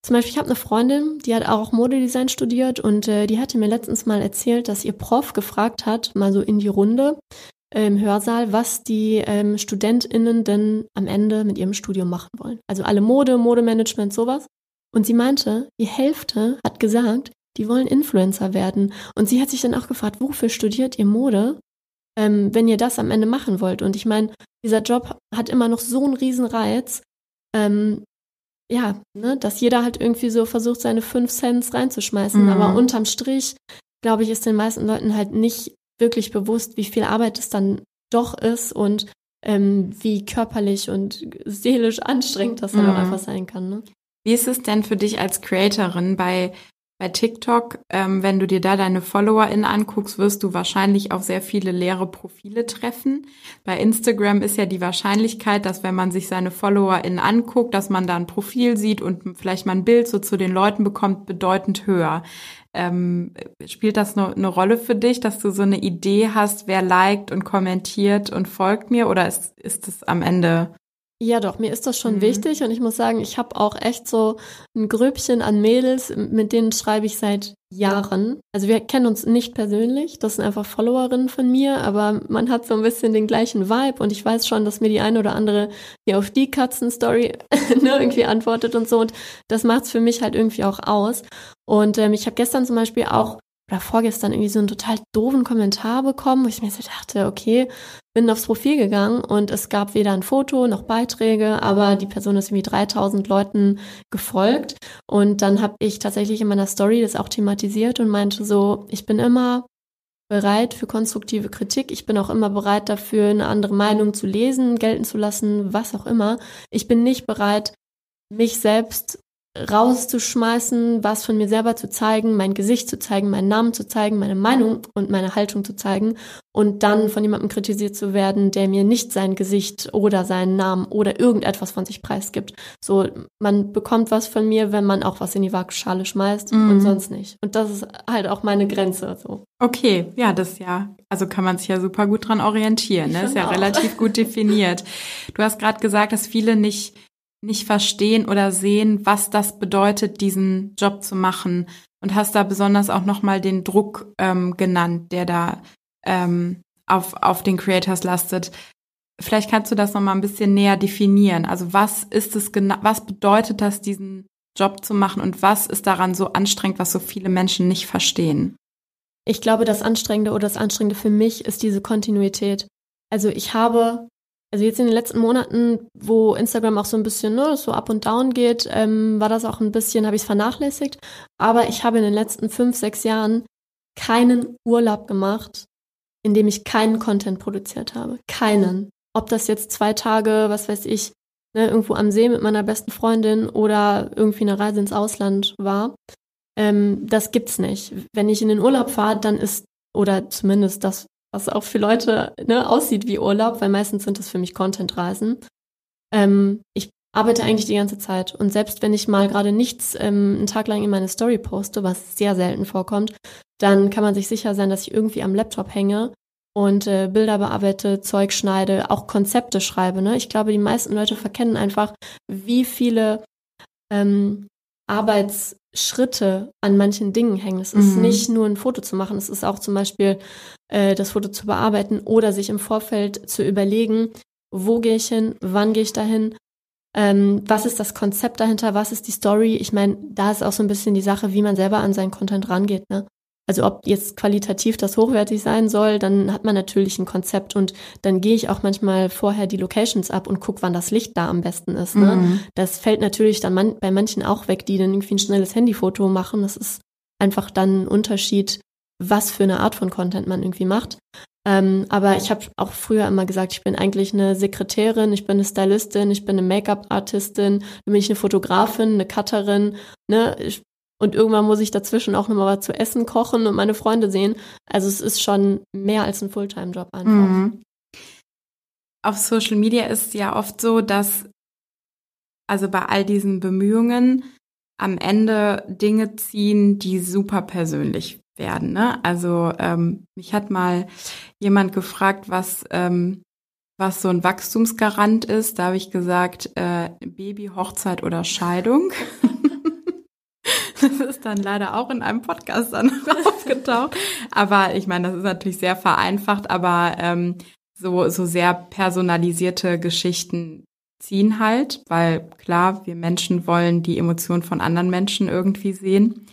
zum Beispiel, ich habe eine Freundin, die hat auch Modedesign studiert und äh, die hatte mir letztens mal erzählt, dass ihr Prof gefragt hat, mal so in die Runde äh, im Hörsaal, was die ähm, StudentInnen denn am Ende mit ihrem Studium machen wollen. Also alle Mode, Modemanagement, sowas. Und sie meinte, die Hälfte hat gesagt, die wollen Influencer werden. Und sie hat sich dann auch gefragt, wofür studiert ihr Mode, ähm, wenn ihr das am Ende machen wollt? Und ich meine, dieser Job hat immer noch so einen riesen Reiz. Ähm, ja, ne, dass jeder halt irgendwie so versucht, seine fünf Cents reinzuschmeißen. Mhm. Aber unterm Strich, glaube ich, ist den meisten Leuten halt nicht wirklich bewusst, wie viel Arbeit es dann doch ist und ähm, wie körperlich und seelisch anstrengend das dann mhm. auch einfach sein kann. Ne? Wie ist es denn für dich als Creatorin bei bei TikTok, ähm, wenn du dir da deine FollowerInnen anguckst, wirst du wahrscheinlich auf sehr viele leere Profile treffen. Bei Instagram ist ja die Wahrscheinlichkeit, dass wenn man sich seine FollowerInnen anguckt, dass man da ein Profil sieht und vielleicht mal ein Bild so zu den Leuten bekommt, bedeutend höher. Ähm, spielt das eine, eine Rolle für dich, dass du so eine Idee hast, wer liked und kommentiert und folgt mir oder ist, ist es am Ende Ja, doch, mir ist das schon mhm. wichtig und ich muss sagen, ich habe auch echt so ein Grüppchen an Mädels, mit denen schreibe ich seit Jahren. Also wir kennen uns nicht persönlich, das sind einfach Followerinnen von mir, aber man hat so ein bisschen den gleichen Vibe und ich weiß schon, dass mir die eine oder andere hier auf die Katzen-Story [LAUGHS] ne, irgendwie antwortet und so und das macht's für mich halt irgendwie auch aus. Und ähm, ich habe gestern zum Beispiel auch oder vorgestern irgendwie so einen total doofen Kommentar bekommen, wo ich mir so dachte, okay, bin aufs Profil gegangen und es gab weder ein Foto noch Beiträge, aber die Person ist irgendwie 3000 Leuten gefolgt und dann habe ich tatsächlich in meiner Story das auch thematisiert und meinte so, ich bin immer bereit für konstruktive Kritik. Ich bin auch immer bereit dafür, eine andere Meinung zu lesen, gelten zu lassen, was auch immer. Ich bin nicht bereit, mich selbst rauszuschmeißen, was von mir selber zu zeigen, mein Gesicht zu zeigen, meinen Namen zu zeigen, meine Meinung und meine Haltung zu zeigen und dann von jemandem kritisiert zu werden, der mir nicht sein Gesicht oder seinen Namen oder irgendetwas von sich preisgibt. So, man bekommt was von mir, wenn man auch was in die Waagschale schmeißt mhm. und sonst nicht. Und das ist halt auch meine Grenze. So. Okay, ja, das ja, also kann man sich ja super gut dran orientieren. Ne? Ist ja auch. relativ gut definiert. Du hast gerade gesagt, dass viele nicht nicht verstehen oder sehen, was das bedeutet, diesen Job zu machen. Und hast da besonders auch nochmal den Druck ähm, genannt, der da ähm, auf, auf den Creators lastet. Vielleicht kannst du das nochmal ein bisschen näher definieren. Also was ist es genau, was bedeutet das, diesen Job zu machen und was ist daran so anstrengend, was so viele Menschen nicht verstehen? Ich glaube, das Anstrengende oder das Anstrengende für mich ist diese Kontinuität. Also ich habe also jetzt in den letzten Monaten, wo Instagram auch so ein bisschen ne, so up und down geht, ähm, war das auch ein bisschen, habe ich es vernachlässigt. Aber ich habe in den letzten fünf, sechs Jahren keinen Urlaub gemacht, in dem ich keinen Content produziert habe. Keinen. Ob das jetzt zwei Tage, was weiß ich, ne, irgendwo am See mit meiner besten Freundin oder irgendwie eine Reise ins Ausland war. Ähm, das gibt's nicht. Wenn ich in den Urlaub fahre, dann ist, oder zumindest das, was auch für Leute ne, aussieht wie Urlaub, weil meistens sind das für mich Content-Reisen. Ähm, ich arbeite eigentlich die ganze Zeit und selbst wenn ich mal gerade nichts ähm, einen Tag lang in meine Story poste, was sehr selten vorkommt, dann kann man sich sicher sein, dass ich irgendwie am Laptop hänge und äh, Bilder bearbeite, Zeug schneide, auch Konzepte schreibe. Ne? Ich glaube, die meisten Leute verkennen einfach, wie viele ähm, Arbeitsschritte an manchen Dingen hängen. Es ist mhm. nicht nur ein Foto zu machen, es ist auch zum Beispiel äh, das Foto zu bearbeiten oder sich im Vorfeld zu überlegen, wo gehe ich hin, wann gehe ich dahin, ähm, was ist das Konzept dahinter, was ist die Story. Ich meine, da ist auch so ein bisschen die Sache, wie man selber an seinen Content rangeht. Ne? Also ob jetzt qualitativ das hochwertig sein soll, dann hat man natürlich ein Konzept und dann gehe ich auch manchmal vorher die Locations ab und gucke, wann das Licht da am besten ist. Ne? Mhm. Das fällt natürlich dann man, bei manchen auch weg, die dann irgendwie ein schnelles Handyfoto machen. Das ist einfach dann ein Unterschied, was für eine Art von Content man irgendwie macht. Ähm, aber ich habe auch früher immer gesagt, ich bin eigentlich eine Sekretärin, ich bin eine Stylistin, ich bin eine Make-up-Artistin, dann bin ich eine Fotografin, eine Cutterin. Ne? Ich und irgendwann muss ich dazwischen auch nochmal was zu essen kochen und meine Freunde sehen. Also es ist schon mehr als ein Fulltime-Job einfach. Mhm. Auf Social Media ist es ja oft so, dass also bei all diesen Bemühungen am Ende Dinge ziehen, die super persönlich werden. Ne? Also ähm, mich hat mal jemand gefragt, was ähm, was so ein Wachstumsgarant ist. Da habe ich gesagt, äh, Baby, Hochzeit oder Scheidung. [LAUGHS] [LAUGHS] Das ist dann leider auch in einem Podcast dann [LAUGHS] aufgetaucht. Aber ich meine, das ist natürlich sehr vereinfacht, aber ähm, so, so sehr personalisierte Geschichten ziehen halt, weil klar, wir Menschen wollen die Emotionen von anderen Menschen irgendwie sehen.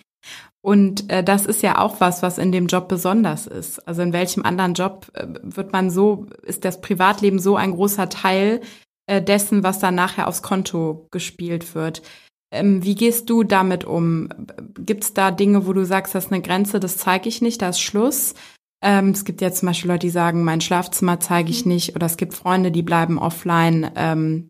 Und äh, das ist ja auch was, was in dem Job besonders ist. Also in welchem anderen Job äh, wird man so, ist das Privatleben so ein großer Teil äh, dessen, was dann nachher aufs Konto gespielt wird. Ähm, wie gehst du damit um? Gibt es da Dinge, wo du sagst, das ist eine Grenze, das zeige ich nicht, da ist Schluss? Ähm, es gibt ja zum Beispiel Leute, die sagen, mein Schlafzimmer zeige ich mhm. nicht. Oder es gibt Freunde, die bleiben offline. Ähm,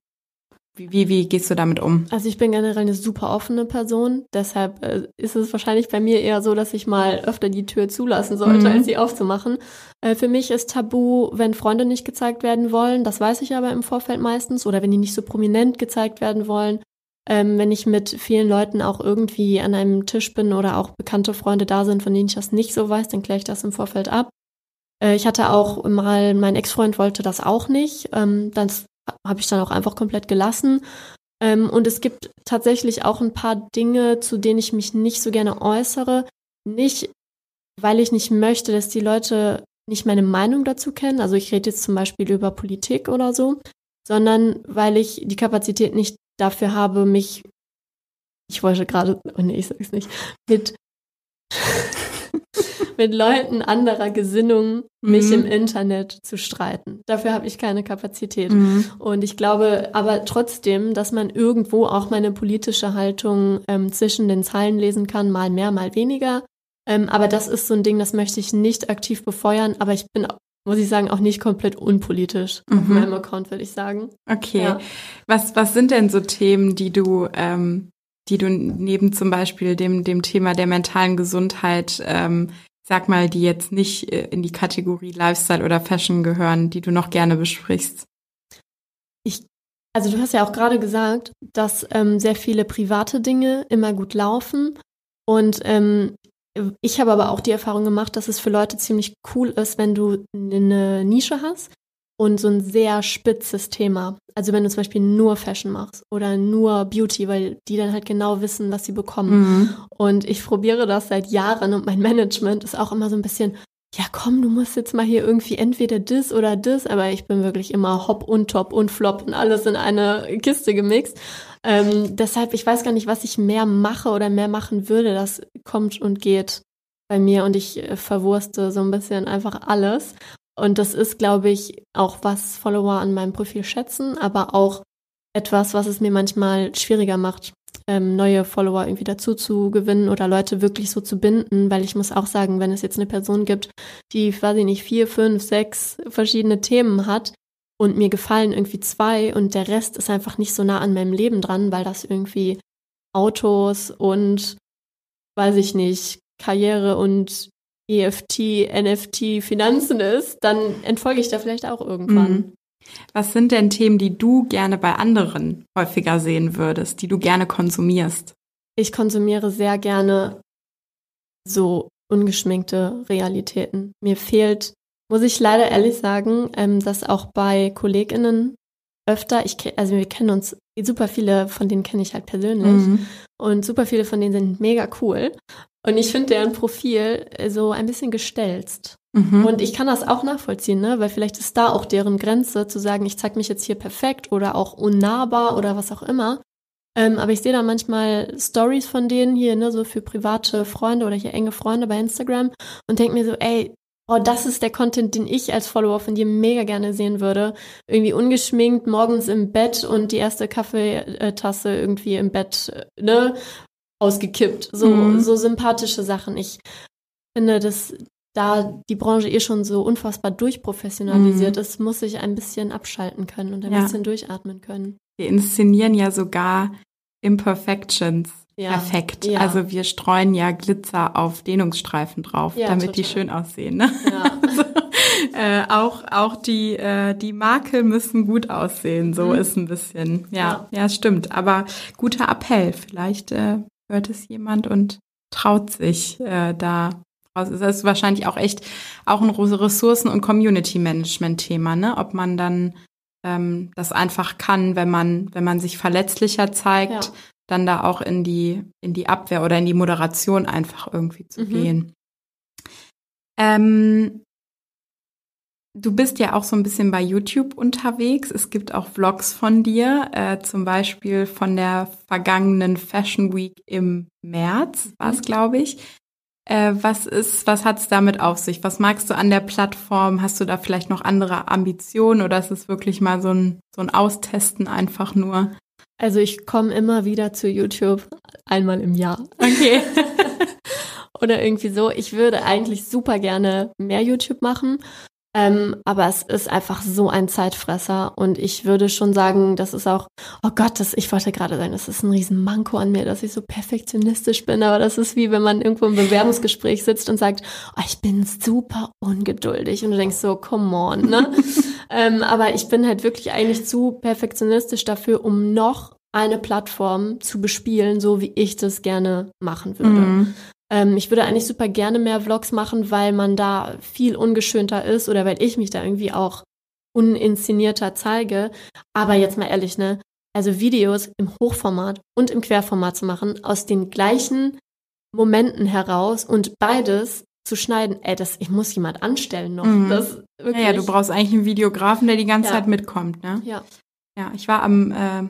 wie, wie, wie gehst du damit um? Also ich bin generell eine super offene Person. Deshalb äh, ist es wahrscheinlich bei mir eher so, dass ich mal öfter die Tür zulassen sollte, mhm. als sie aufzumachen. Äh, für mich ist Tabu, wenn Freunde nicht gezeigt werden wollen. Das weiß ich aber im Vorfeld meistens. Oder wenn die nicht so prominent gezeigt werden wollen. Ähm, wenn ich mit vielen Leuten auch irgendwie an einem Tisch bin oder auch bekannte Freunde da sind, von denen ich das nicht so weiß, dann kläre ich das im Vorfeld ab. Äh, ich hatte auch mal, mein Ex-Freund wollte das auch nicht. Ähm, das habe ich dann auch einfach komplett gelassen. Ähm, und es gibt tatsächlich auch ein paar Dinge, zu denen ich mich nicht so gerne äußere. Nicht, weil ich nicht möchte, dass die Leute nicht meine Meinung dazu kennen. Also ich rede jetzt zum Beispiel über Politik oder so, sondern weil ich die Kapazität nicht dafür habe, mich, ich wollte gerade, oh nee, ich sag's nicht, mit [LAUGHS] mit Leuten anderer Gesinnung mich mhm. im Internet zu streiten. Dafür habe ich keine Kapazität. Mhm. Und ich glaube aber trotzdem, dass man irgendwo auch meine politische Haltung ähm, zwischen den Zeilen lesen kann, mal mehr, mal weniger. Ähm, aber das ist so ein Ding, das möchte ich nicht aktiv befeuern, aber ich bin muss ich sagen, auch nicht komplett unpolitisch mhm. auf meinem Account, würde ich sagen. Okay. Ja. Was, was sind denn so Themen, die du, ähm, die du neben zum Beispiel dem, dem Thema der mentalen Gesundheit ähm, sag mal, die jetzt nicht äh, in die Kategorie Lifestyle oder Fashion gehören, die du noch gerne besprichst? Ich, also du hast ja auch gerade gesagt, dass ähm, sehr viele private Dinge immer gut laufen. Und ähm, ich habe aber auch die Erfahrung gemacht, dass es für Leute ziemlich cool ist, wenn du eine Nische hast und so ein sehr spitzes Thema. Also wenn du zum Beispiel nur Fashion machst oder nur Beauty, weil die dann halt genau wissen, was sie bekommen. Mhm. Und ich probiere das seit Jahren und mein Management ist auch immer so ein bisschen, ja komm, du musst jetzt mal hier irgendwie entweder das oder das, aber ich bin wirklich immer Hop und Top und Flop und alles in eine Kiste gemixt. Ähm, deshalb, ich weiß gar nicht, was ich mehr mache oder mehr machen würde. Das kommt und geht bei mir und ich äh, verwurste so ein bisschen einfach alles. Und das ist, glaube ich, auch was Follower an meinem Profil schätzen, aber auch etwas, was es mir manchmal schwieriger macht, ähm, neue Follower irgendwie dazu zu gewinnen oder Leute wirklich so zu binden, weil ich muss auch sagen, wenn es jetzt eine Person gibt, die, weiß ich nicht, vier, fünf, sechs verschiedene Themen hat und mir gefallen irgendwie zwei und der Rest ist einfach nicht so nah an meinem Leben dran, weil das irgendwie Autos und, weiß ich nicht, Karriere und EFT, NFT, Finanzen ist, dann entfolge ich da vielleicht auch irgendwann. Mhm. Was sind denn Themen, die du gerne bei anderen häufiger sehen würdest, die du gerne konsumierst? Ich konsumiere sehr gerne so ungeschminkte Realitäten. Mir fehlt, muss ich leider ehrlich sagen, ähm, dass auch bei KollegInnen öfter, ich, also wir kennen uns, super viele von denen kenne ich halt persönlich mhm. und super viele von denen sind mega cool. Und ich finde deren Profil äh, so ein bisschen gestelzt. Mhm. Und ich kann das auch nachvollziehen, ne? weil vielleicht ist da auch deren Grenze zu sagen, ich zeige mich jetzt hier perfekt oder auch unnahbar oder was auch immer. Ähm, aber ich sehe da manchmal Stories von denen hier, ne, so für private Freunde oder hier enge Freunde bei Instagram und denke mir so, ey, oh, das ist der Content, den ich als Follower von dir mega gerne sehen würde. Irgendwie ungeschminkt, morgens im Bett und die erste Kaffeetasse irgendwie im Bett, ne, ausgekippt. So, mhm. so sympathische Sachen. Ich finde, dass da die Branche eh schon so unfassbar durchprofessionalisiert mhm. ist, muss ich ein bisschen abschalten können und ein ja. bisschen durchatmen können. Wir inszenieren ja sogar Imperfections. Ja. Perfekt. Ja. Also wir streuen ja Glitzer auf Dehnungsstreifen drauf, damit total. die schön aussehen. Ne? Ja. [LAUGHS] also, äh, auch auch die äh, die Makel müssen gut aussehen. So mhm. ist ein bisschen. Ja, ja, stimmt. Aber guter Appell. Vielleicht äh, hört es jemand und traut sich äh, da raus. Das ist wahrscheinlich auch echt auch ein Ressourcen- und Community-Management-Thema, ne? Ob man dann ähm, das einfach kann, wenn man, wenn man sich verletzlicher zeigt, ja. Dann da auch in die, in die Abwehr oder in die Moderation einfach irgendwie zu mhm. gehen. Ähm, Du bist ja auch so ein bisschen bei YouTube unterwegs. Es gibt auch Vlogs von dir, äh, zum Beispiel von der vergangenen Fashion Week im März, war es, mhm. glaube ich. Äh, was ist, was hat's damit auf sich? Was magst du an der Plattform? Hast du da vielleicht noch andere Ambitionen oder ist es wirklich mal so ein, so ein Austesten einfach nur? Also ich komme immer wieder zu YouTube einmal im Jahr. Okay. [LAUGHS] oder irgendwie so. Ich würde eigentlich super gerne mehr YouTube machen. Ähm, aber es ist einfach so ein Zeitfresser und ich würde schon sagen, das ist auch, oh Gott, das, ich wollte gerade sagen, das ist ein riesen Manko an mir, dass ich so perfektionistisch bin, aber das ist wie wenn man irgendwo im Bewerbungsgespräch sitzt und sagt, oh, ich bin super ungeduldig und du denkst so, come on, ne? [LAUGHS] ähm, aber ich bin halt wirklich eigentlich zu perfektionistisch dafür, um noch eine Plattform zu bespielen, so wie ich das gerne machen würde. Mhm. Ähm, ich würde eigentlich super gerne mehr Vlogs machen, weil man da viel ungeschönter ist oder weil ich mich da irgendwie auch uninszenierter zeige. Aber jetzt mal ehrlich, ne? Also Videos im Hochformat und im Querformat zu machen, aus den gleichen Momenten heraus und beides zu schneiden, ey, das, ich muss jemand anstellen noch. Mhm. Das wirklich. Ja, ja, du brauchst eigentlich einen Videografen, der die ganze ja. Zeit mitkommt, ne? Ja. Ja, ich war am äh,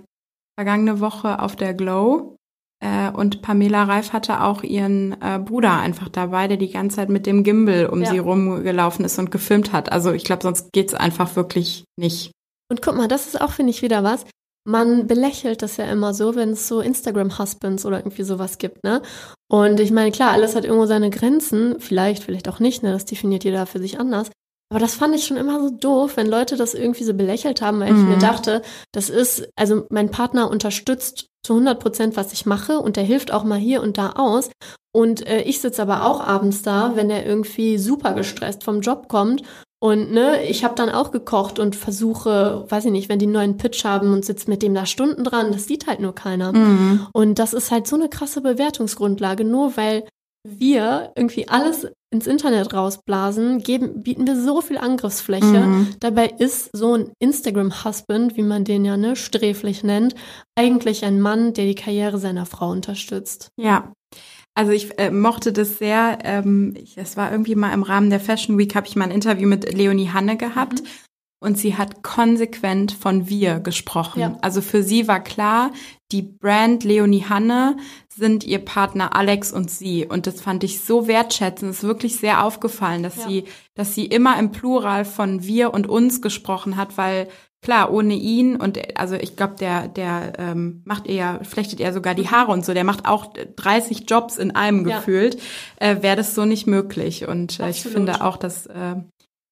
vergangene Woche auf der Glow äh, und Pamela Reif hatte auch ihren äh, Bruder einfach dabei, der die ganze Zeit mit dem Gimbal um ja. sie rumgelaufen ist und gefilmt hat. Also ich glaube, sonst geht's einfach wirklich nicht. Und guck mal, das ist auch, finde ich, wieder was man belächelt das ja immer so, wenn es so Instagram-Husbands oder irgendwie sowas gibt, ne? Und ich meine, klar, alles hat irgendwo seine Grenzen, vielleicht, vielleicht auch nicht, ne? Das definiert jeder für sich anders. Aber das fand ich schon immer so doof, wenn Leute das irgendwie so belächelt haben, weil mhm. ich mir mhm. dachte, das ist, also mein Partner unterstützt zu 100 Prozent, was ich mache und der hilft auch mal hier und da aus. Und äh, ich sitze aber auch abends da, wenn er irgendwie super gestresst vom Job kommt und ne, ich habe dann auch gekocht und versuche, weiß ich nicht, wenn die einen neuen Pitch haben und sitzt mit dem da Stunden dran, das sieht halt nur keiner. Mhm. Und das ist halt so eine krasse Bewertungsgrundlage, nur weil wir irgendwie alles ins Internet rausblasen, geben, bieten wir so viel Angriffsfläche. Mhm. Dabei ist so ein Instagram-Husband, wie man den ja ne, sträflich nennt, eigentlich ein Mann, der die Karriere seiner Frau unterstützt. Ja, also ich äh, mochte das sehr. Ähm, ich, war irgendwie mal im Rahmen der Fashion Week, habe ich mal ein Interview mit Leonie Hanne gehabt. Mhm. Und sie hat konsequent von wir gesprochen. Ja. Also für sie war klar, die Brand Leonie Hanne sind ihr Partner Alex und sie. Und das fand ich so wertschätzend. Es ist wirklich sehr aufgefallen, dass ja. sie, dass sie immer im Plural von wir und uns gesprochen hat, weil klar, ohne ihn und also ich glaube, der, der ähm, macht eher, flechtet er sogar die Haare und so, der macht auch 30 Jobs in einem ja. gefühlt, äh, wäre das so nicht möglich. Und äh, ich finde auch, dass äh,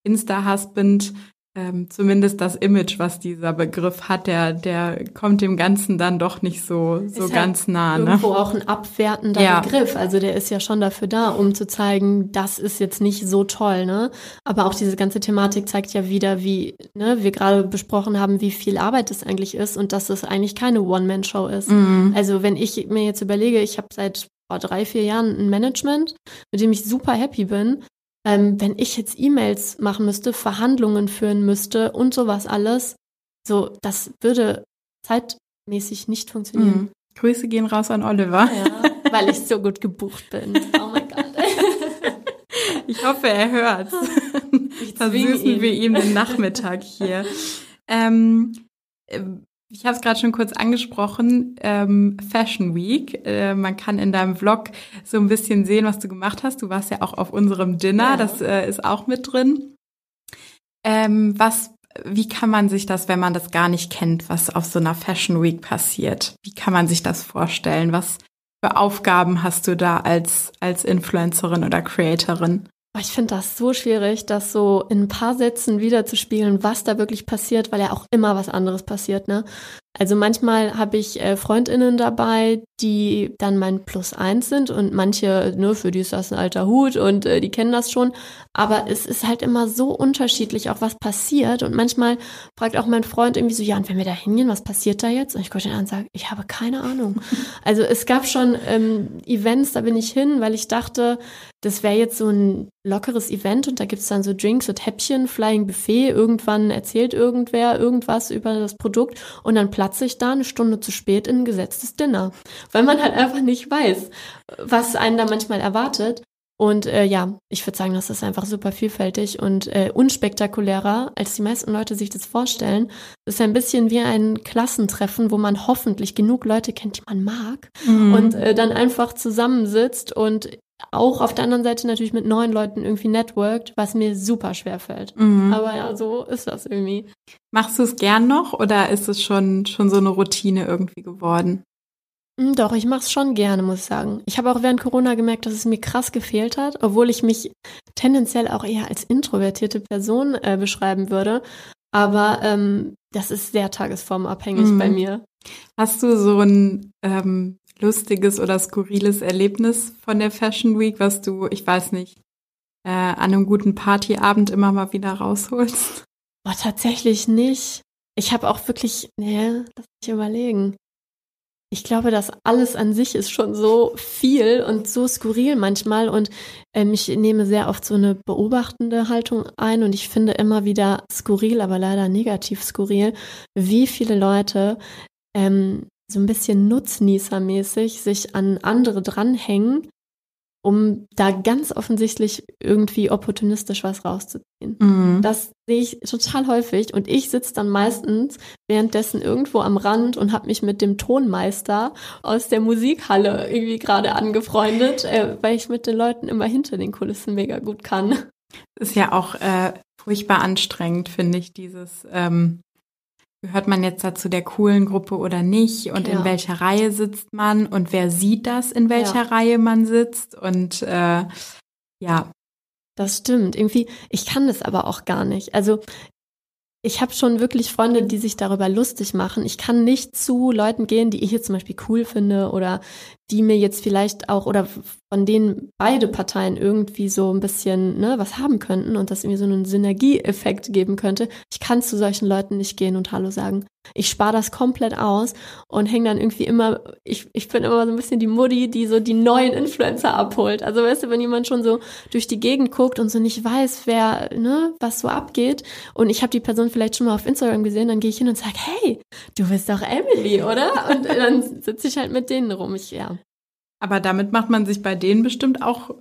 Insta-Husband ähm, zumindest das Image, was dieser Begriff hat, der, der kommt dem Ganzen dann doch nicht so, so ist ganz halt nah. Ne? Irgendwo auch ein abwertender ja. Begriff. Also der ist ja schon dafür da, um zu zeigen, das ist jetzt nicht so toll, ne? Aber auch diese ganze Thematik zeigt ja wieder, wie, ne, wir gerade besprochen haben, wie viel Arbeit es eigentlich ist und dass es eigentlich keine One-Man-Show ist. Mhm. Also wenn ich mir jetzt überlege, ich habe seit vor drei, vier Jahren ein Management, mit dem ich super happy bin ähm, wenn ich jetzt E-Mails machen müsste, Verhandlungen führen müsste und sowas alles, so, das würde zeitmäßig nicht funktionieren. Mhm. Grüße gehen raus an Oliver. Ja, weil ich so gut gebucht bin. Oh mein Gott. [LAUGHS] Ich hoffe, er hört's. Versüßen wir ihm den Nachmittag hier. Ähm, ich habe es gerade schon kurz angesprochen, ähm, Fashion Week. Äh, man kann in deinem Vlog so ein bisschen sehen, was du gemacht hast. Du warst ja auch auf unserem Dinner, ja. das äh, ist auch mit drin. Ähm, was, wie kann man sich das, wenn man das gar nicht kennt, was auf so einer Fashion Week passiert? Wie kann man sich das vorstellen? Was für Aufgaben hast du da als, als Influencerin oder Creatorin? Ich finde das so schwierig, das so in ein paar Sätzen wiederzuspiegeln, was da wirklich passiert, weil ja auch immer was anderes passiert, ne? Also manchmal habe ich äh, Freundinnen dabei, die dann mein Plus eins sind und manche, ne, für die ist das ein alter Hut und äh, die kennen das schon. Aber es ist halt immer so unterschiedlich, auch was passiert. Und manchmal fragt auch mein Freund irgendwie so, ja, und wenn wir da hingehen, was passiert da jetzt? Und ich gucke ihn an und sage, ich habe keine Ahnung. [LAUGHS] also es gab schon ähm, Events, da bin ich hin, weil ich dachte, das wäre jetzt so ein lockeres Event und da gibt's dann so Drinks und Häppchen, Flying Buffet, irgendwann erzählt irgendwer irgendwas über das Produkt und dann platze ich da eine Stunde zu spät in ein gesetztes Dinner, weil man halt einfach nicht weiß, was einen da manchmal erwartet. Und äh, ja, ich würde sagen, das ist einfach super vielfältig und äh, unspektakulärer, als die meisten Leute sich das vorstellen. Es ist ein bisschen wie ein Klassentreffen, wo man hoffentlich genug Leute kennt, die man mag mhm. und äh, dann einfach zusammensitzt und auch auf der anderen Seite natürlich mit neuen Leuten irgendwie networked, was mir super schwer fällt. Mhm. Aber ja, so ist das irgendwie. Machst du es gern noch oder ist es schon, schon so eine Routine irgendwie geworden? Hm, doch, ich mache es schon gerne, muss ich sagen. Ich habe auch während Corona gemerkt, dass es mir krass gefehlt hat, obwohl ich mich tendenziell auch eher als introvertierte Person äh, beschreiben würde. Aber ähm, das ist sehr tagesformabhängig mhm. bei mir. Hast du so ein ähm, lustiges oder skurriles Erlebnis von der Fashion Week, was du, ich weiß nicht, äh, an einem guten Partyabend immer mal wieder rausholst? Boah, tatsächlich nicht. Ich habe auch wirklich, nee, lass mich überlegen. ich glaube, das alles an sich ist schon so viel und so skurril manchmal und ähm, ich nehme sehr oft so eine beobachtende Haltung ein und ich finde immer wieder skurril, aber leider negativ skurril, wie viele Leute ähm, so ein bisschen nutznießermäßig sich an andere dranhängen um da ganz offensichtlich irgendwie opportunistisch was rauszuziehen. Mhm. Das sehe ich total häufig und ich sitze dann meistens währenddessen irgendwo am Rand und habe mich mit dem Tonmeister aus der Musikhalle irgendwie gerade angefreundet, äh, weil ich mit den Leuten immer hinter den Kulissen mega gut kann. Ist ja auch äh, furchtbar anstrengend, finde ich, dieses ähm, gehört man jetzt dazu der coolen Gruppe oder nicht und ja. in welcher Reihe sitzt man und wer sieht das, in welcher ja. Reihe man sitzt und äh, ja. Das stimmt. Irgendwie, ich kann das aber auch gar nicht. Also ich habe schon wirklich Freunde, die sich darüber lustig machen. Ich kann nicht zu Leuten gehen, die ich jetzt zum Beispiel cool finde oder die mir jetzt vielleicht auch oder von denen beide Parteien irgendwie so ein bisschen ne, was haben könnten und das irgendwie so einen Synergieeffekt geben könnte. Ich kann zu solchen Leuten nicht gehen und Hallo sagen. Ich spare das komplett aus und hänge dann irgendwie immer, ich, ich bin immer so ein bisschen die Mutti, die so die neuen Influencer abholt. Also weißt du, wenn jemand schon so durch die Gegend guckt und so nicht weiß, wer, ne, was so abgeht und ich habe die Person vielleicht schon mal auf Instagram gesehen, dann gehe ich hin und sage, hey, du bist doch Emily, oder? Und dann sitze ich halt mit denen rum. Ich, ja. Aber damit macht man sich bei denen bestimmt auch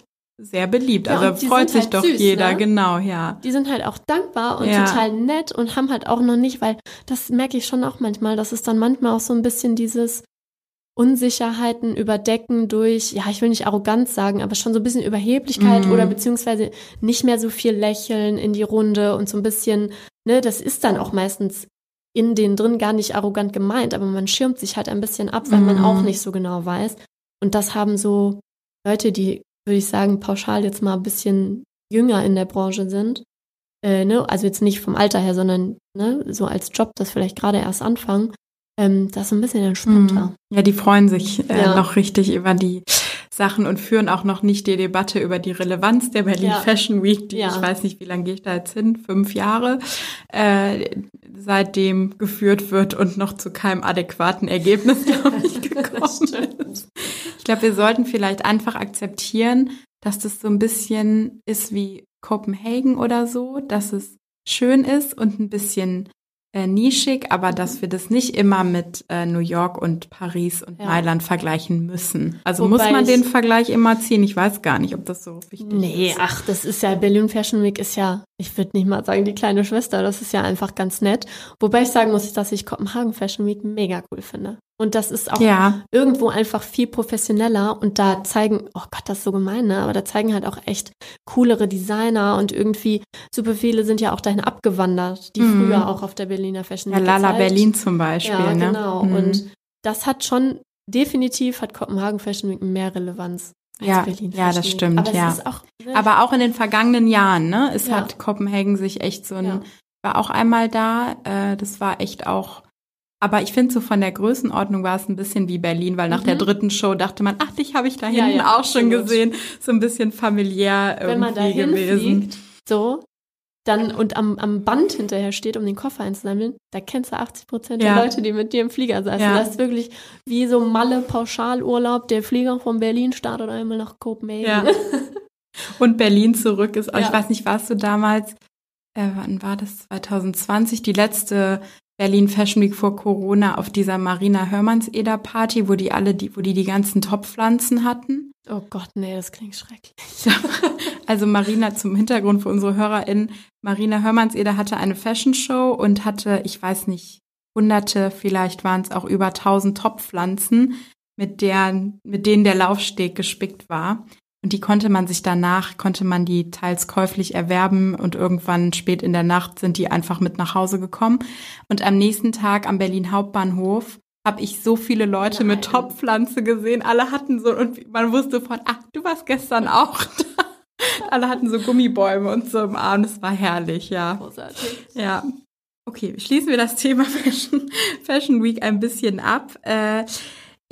sehr beliebt. Ja, also freut sich halt doch süß, jeder, ne? genau, ja. Die sind halt auch dankbar und ja. total nett und haben halt auch noch nicht, weil das merke ich schon auch manchmal, dass es dann manchmal auch so ein bisschen dieses Unsicherheiten überdecken durch, ja, ich will nicht Arroganz sagen, aber schon so ein bisschen Überheblichkeit mhm. oder beziehungsweise nicht mehr so viel Lächeln in die Runde und so ein bisschen, ne, das ist dann auch meistens in denen drin gar nicht arrogant gemeint, aber man schirmt sich halt ein bisschen ab, weil mhm. man auch nicht so genau weiß. Und das haben so Leute, die, würde ich sagen, pauschal jetzt mal ein bisschen jünger in der Branche sind. Äh, ne? Also jetzt nicht vom Alter her, sondern ne, so als Job, das vielleicht gerade erst anfangen. Ähm, das ist ein bisschen entspannter. Mhm. Ja, die freuen sich äh, ja. noch richtig über die Sachen und führen auch noch nicht die Debatte über die Relevanz der Berlin ja. Fashion Week, die ja. ich weiß nicht, wie lange gehe ich da jetzt hin, fünf Jahre, äh, seitdem geführt wird und noch zu keinem adäquaten Ergebnis, [LAUGHS] glaube ich, gekommen ist. Ich glaube, wir sollten vielleicht einfach akzeptieren, dass das so ein bisschen ist wie Kopenhagen oder so, dass es schön ist und ein bisschen äh, nischig, aber dass wir das nicht immer mit äh, New York und Paris und ja. Mailand vergleichen müssen. Also Wobei muss man den Vergleich immer ziehen. Ich weiß gar nicht, ob das so wichtig nee, ist. Nee, ach, das ist ja, Berlin Fashion Week ist ja, ich würde nicht mal sagen, die kleine Schwester, das ist ja einfach ganz nett. Wobei ich sagen muss, dass ich Kopenhagen Fashion Week mega cool finde. Und das ist auch ja. irgendwo einfach viel professioneller. Und da zeigen, oh Gott, das ist so gemein, ne? Aber da zeigen halt auch echt coolere Designer und irgendwie super viele sind ja auch dahin abgewandert, die mhm. früher auch auf der Berliner Fashion Week. Ja, Lala Berlin zum Beispiel, ja, ne? Genau. Mhm. Und das hat schon, definitiv hat Kopenhagen Fashion Week mehr Relevanz. Ja, ja, das stimmt, Aber ja. Auch, ne? Aber auch in den vergangenen Jahren, ne? Es ja. hat Kopenhagen sich echt so ein, war auch einmal da, äh, das war echt auch aber ich finde, so von der Größenordnung war es ein bisschen wie Berlin, weil nach mhm. der dritten Show dachte man, ach, dich habe ich da hinten ja, ja, auch schon gesehen. So ein bisschen familiär irgendwie Wenn man da gewesen. Fliegt, so, dann und am, am Band hinterher steht, um den Koffer einzusammeln, da kennst du 80 Prozent ja. der Leute, die mit dir im Flieger saßen. Ja. Das ist wirklich wie so Malle Pauschalurlaub. Der Flieger von Berlin startet einmal nach Kopenhagen. [LAUGHS] Und Berlin zurück ist, ich weiß nicht, warst du damals, äh, wann war das? 2020, die letzte Berlin Fashion Week vor Corona auf dieser Marina Hörmanns-Eder Party, wo die alle die, wo die die ganzen Topfpflanzen hatten. Oh Gott, nee, das klingt schrecklich. also Marina zum Hintergrund für unsere HörerInnen. Marina Hörmanns-Eder hatte eine Fashion Show und hatte, ich weiß nicht, hunderte, vielleicht waren es auch über tausend Topfpflanzen, mit deren, mit denen der Laufsteg gespickt war. Und die konnte man sich danach, konnte man die teils käuflich erwerben und irgendwann spät in der Nacht sind die einfach mit nach Hause gekommen. Und am nächsten Tag am Berlin Hauptbahnhof habe ich so viele Leute Nein. mit Topfpflanze gesehen. Alle hatten so, und man wusste von, ach, du warst gestern auch [LAUGHS] da. Alle hatten so Gummibäume und so im Arm. Das war herrlich, ja. Großartig. Ja. Okay, schließen wir das Thema Fashion, [LAUGHS] Fashion Week ein bisschen ab. Äh,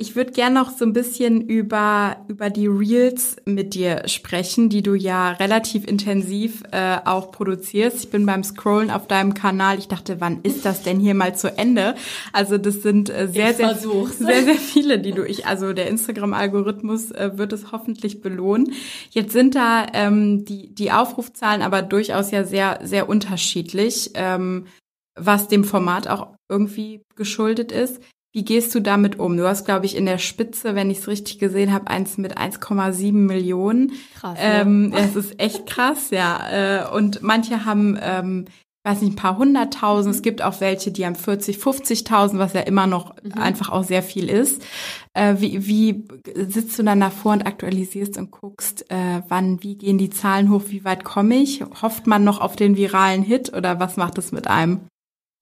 Ich würde gerne noch so ein bisschen über, über die Reels mit dir sprechen, die du ja relativ intensiv äh, auch produzierst. Ich bin beim Scrollen auf deinem Kanal. Ich dachte, wann ist das denn hier mal zu Ende? Also das sind äh, sehr, sehr, [LAUGHS] sehr, sehr viele, die du ich, also der Instagram-Algorithmus äh, wird es hoffentlich belohnen. Jetzt sind da ähm, die, die Aufrufzahlen aber durchaus ja sehr, sehr unterschiedlich, ähm, was dem Format auch irgendwie geschuldet ist. Wie gehst du damit um? Du hast, glaube ich, in der Spitze, wenn ich es richtig gesehen habe, eins mit 1,7 Millionen. Krass. Ähm, es ist echt krass, ja. Äh, und manche haben, ähm, weiß nicht, ein paar hunderttausend. Es gibt auch welche, die haben 40, 50.000, was ja immer noch mhm. einfach auch sehr viel ist. Äh, wie, wie sitzt du dann davor und aktualisierst und guckst, äh, wann, wie gehen die Zahlen hoch, wie weit komme ich? Hofft man noch auf den viralen Hit oder was macht es mit einem?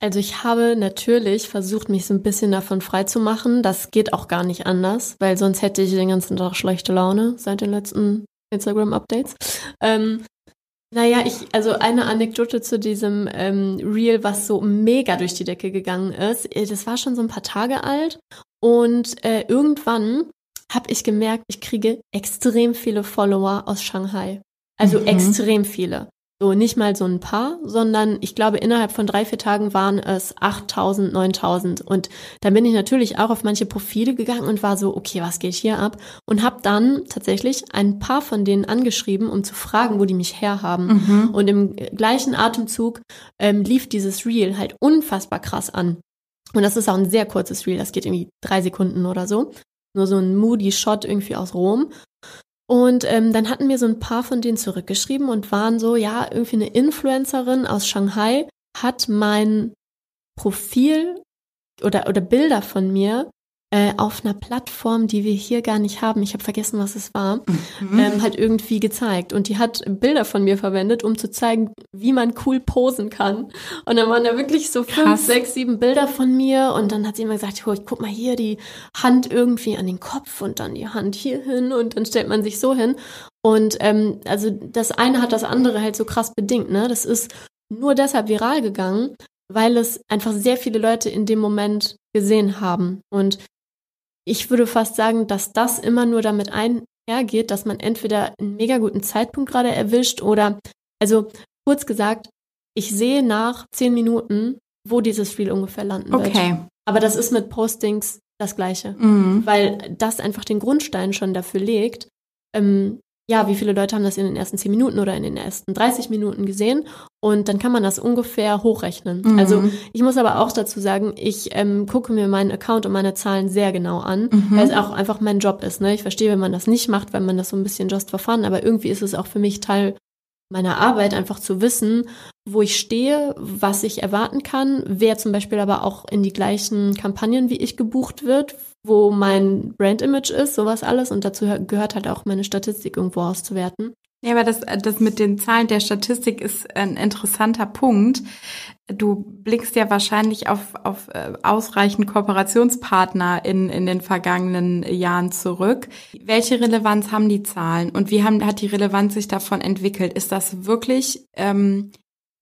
Also ich habe natürlich versucht, mich so ein bisschen davon frei zu machen. Das geht auch gar nicht anders, weil sonst hätte ich den ganzen Tag schlechte Laune seit den letzten Instagram-Updates. Ähm, naja, ich, also eine Anekdote zu diesem ähm, Reel, was so mega durch die Decke gegangen ist. Äh, das war schon so ein paar Tage alt und äh, irgendwann habe ich gemerkt, ich kriege extrem viele Follower aus Shanghai. Also mhm. extrem viele. So nicht mal so ein paar, sondern ich glaube, innerhalb von drei, vier Tagen waren es 8000, 9000. Und da bin ich natürlich auch auf manche Profile gegangen und war so, okay, was geht hier ab? Und habe dann tatsächlich ein paar von denen angeschrieben, um zu fragen, wo die mich herhaben. Mhm. Und im gleichen Atemzug ähm, lief dieses Reel halt unfassbar krass an. Und das ist auch ein sehr kurzes Reel, das geht irgendwie drei Sekunden oder so. Nur so ein moody Shot irgendwie aus Rom. Und ähm, dann hatten mir so ein paar von denen zurückgeschrieben und waren so, ja, irgendwie eine Influencerin aus Shanghai hat mein Profil oder, oder Bilder von mir äh, auf einer Plattform, die wir hier gar nicht haben, ich habe vergessen, was es war, mhm. ähm, halt irgendwie gezeigt. Und die hat Bilder von mir verwendet, um zu zeigen, wie man cool posen kann. Und dann waren da wirklich so fünf, Krass. sechs, sieben Bilder von mir. Und dann hat sie immer gesagt, oh, guck mal hier, die Hand irgendwie an den Kopf und dann die Hand hier hin und dann stellt man sich so hin. Und ähm, also das eine hat das andere halt so krass bedingt, ne? Das ist nur deshalb viral gegangen, weil es einfach sehr viele Leute in dem Moment gesehen haben. Und ich würde fast sagen, dass das immer nur damit einhergeht, dass man entweder einen mega guten Zeitpunkt gerade erwischt oder, also kurz gesagt, ich sehe nach zehn Minuten, wo dieses Reel ungefähr landen okay. wird. Okay. Aber das ist mit Postings das Gleiche, mhm. weil das einfach den Grundstein schon dafür legt, ähm, ja, wie viele Leute haben das in den ersten zehn Minuten oder in den ersten 30 Minuten gesehen und dann kann man das ungefähr hochrechnen. Mhm. Also ich muss aber auch dazu sagen, ich ähm, gucke mir meinen Account und meine Zahlen sehr genau an, mhm. weil es auch einfach mein Job ist. Ne? Ich verstehe, wenn man das nicht macht, weil man das so ein bisschen just for fun, aber irgendwie ist es auch für mich Teil meiner Arbeit, einfach zu wissen, wo ich stehe, was ich erwarten kann, wer zum Beispiel aber auch in die gleichen Kampagnen wie ich gebucht wird, wo mein Brand-Image ist, sowas alles. Und dazu gehört halt auch meine Statistik irgendwo auszuwerten. Ja, aber das, das mit den Zahlen der Statistik ist ein interessanter Punkt. Du blickst ja wahrscheinlich auf, auf äh, ausreichend Kooperationspartner in, in den vergangenen Jahren zurück. Welche Relevanz haben die Zahlen und wie haben, hat die Relevanz sich davon entwickelt? Ist das wirklich ähm,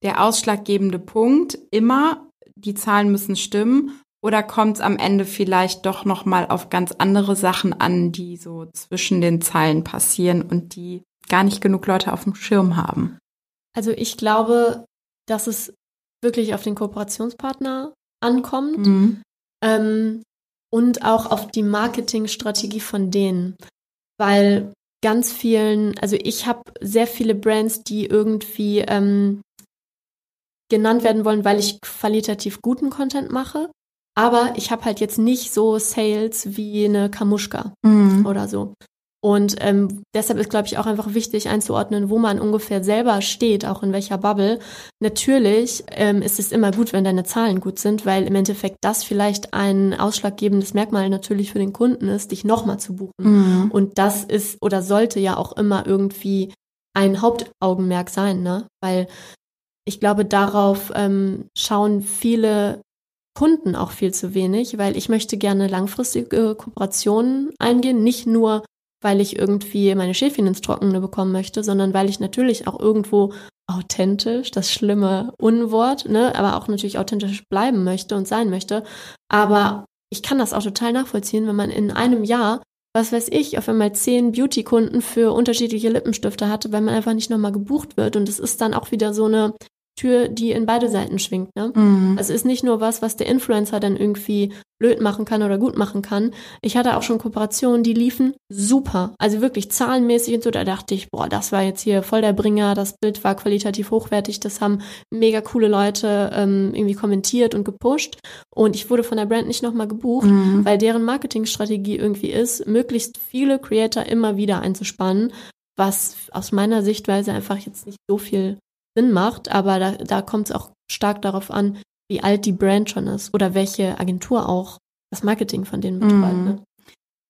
der ausschlaggebende Punkt? Immer, die Zahlen müssen stimmen oder kommt es am Ende vielleicht doch noch mal auf ganz andere Sachen an, die so zwischen den Zeilen passieren und die gar nicht genug Leute auf dem Schirm haben? Also ich glaube, dass es wirklich auf den Kooperationspartner ankommt mhm. ähm, und auch auf die Marketingstrategie von denen, weil ganz vielen, also ich habe sehr viele Brands, die irgendwie ähm, genannt werden wollen, weil ich qualitativ guten Content mache. Aber ich habe halt jetzt nicht so Sales wie eine Kamuschka mhm. oder so. Und ähm, deshalb ist, glaube ich, auch einfach wichtig einzuordnen, wo man ungefähr selber steht, auch in welcher Bubble. Natürlich ähm, ist es immer gut, wenn deine Zahlen gut sind, weil im Endeffekt das vielleicht ein ausschlaggebendes Merkmal natürlich für den Kunden ist, dich nochmal zu buchen. Mhm. Und das ist oder sollte ja auch immer irgendwie ein Hauptaugenmerk sein, ne? Weil ich glaube, darauf ähm, schauen viele Kunden auch viel zu wenig, weil ich möchte gerne langfristige Kooperationen eingehen, nicht nur, weil ich irgendwie meine Schäfchen ins Trockene bekommen möchte, sondern weil ich natürlich auch irgendwo authentisch, das schlimme Unwort, ne, aber auch natürlich authentisch bleiben möchte und sein möchte, aber ich kann das auch total nachvollziehen, wenn man in einem Jahr, was weiß ich, auf einmal zehn Beauty-Kunden für unterschiedliche Lippenstifte hatte, weil man einfach nicht nochmal gebucht wird. Und es ist dann auch wieder so eine Tür, die in beide Seiten schwingt. Ne? Mhm. Also ist nicht nur was, was der Influencer dann irgendwie blöd machen kann oder gut machen kann. Ich hatte auch schon Kooperationen, die liefen super. Also wirklich zahlenmäßig und so. Da dachte ich, boah, das war jetzt hier voll der Bringer. Das Bild war qualitativ hochwertig. Das haben mega coole Leute ähm, irgendwie kommentiert und gepusht. Und ich wurde von der Brand nicht nochmal gebucht, mhm. weil deren Marketingstrategie irgendwie ist, möglichst viele Creator immer wieder einzuspannen, was aus meiner Sichtweise einfach jetzt nicht so viel Sinn macht, aber da, da kommt es auch stark darauf an, wie alt die Brand schon ist oder welche Agentur auch das Marketing von denen betreut. Mhm. Ne?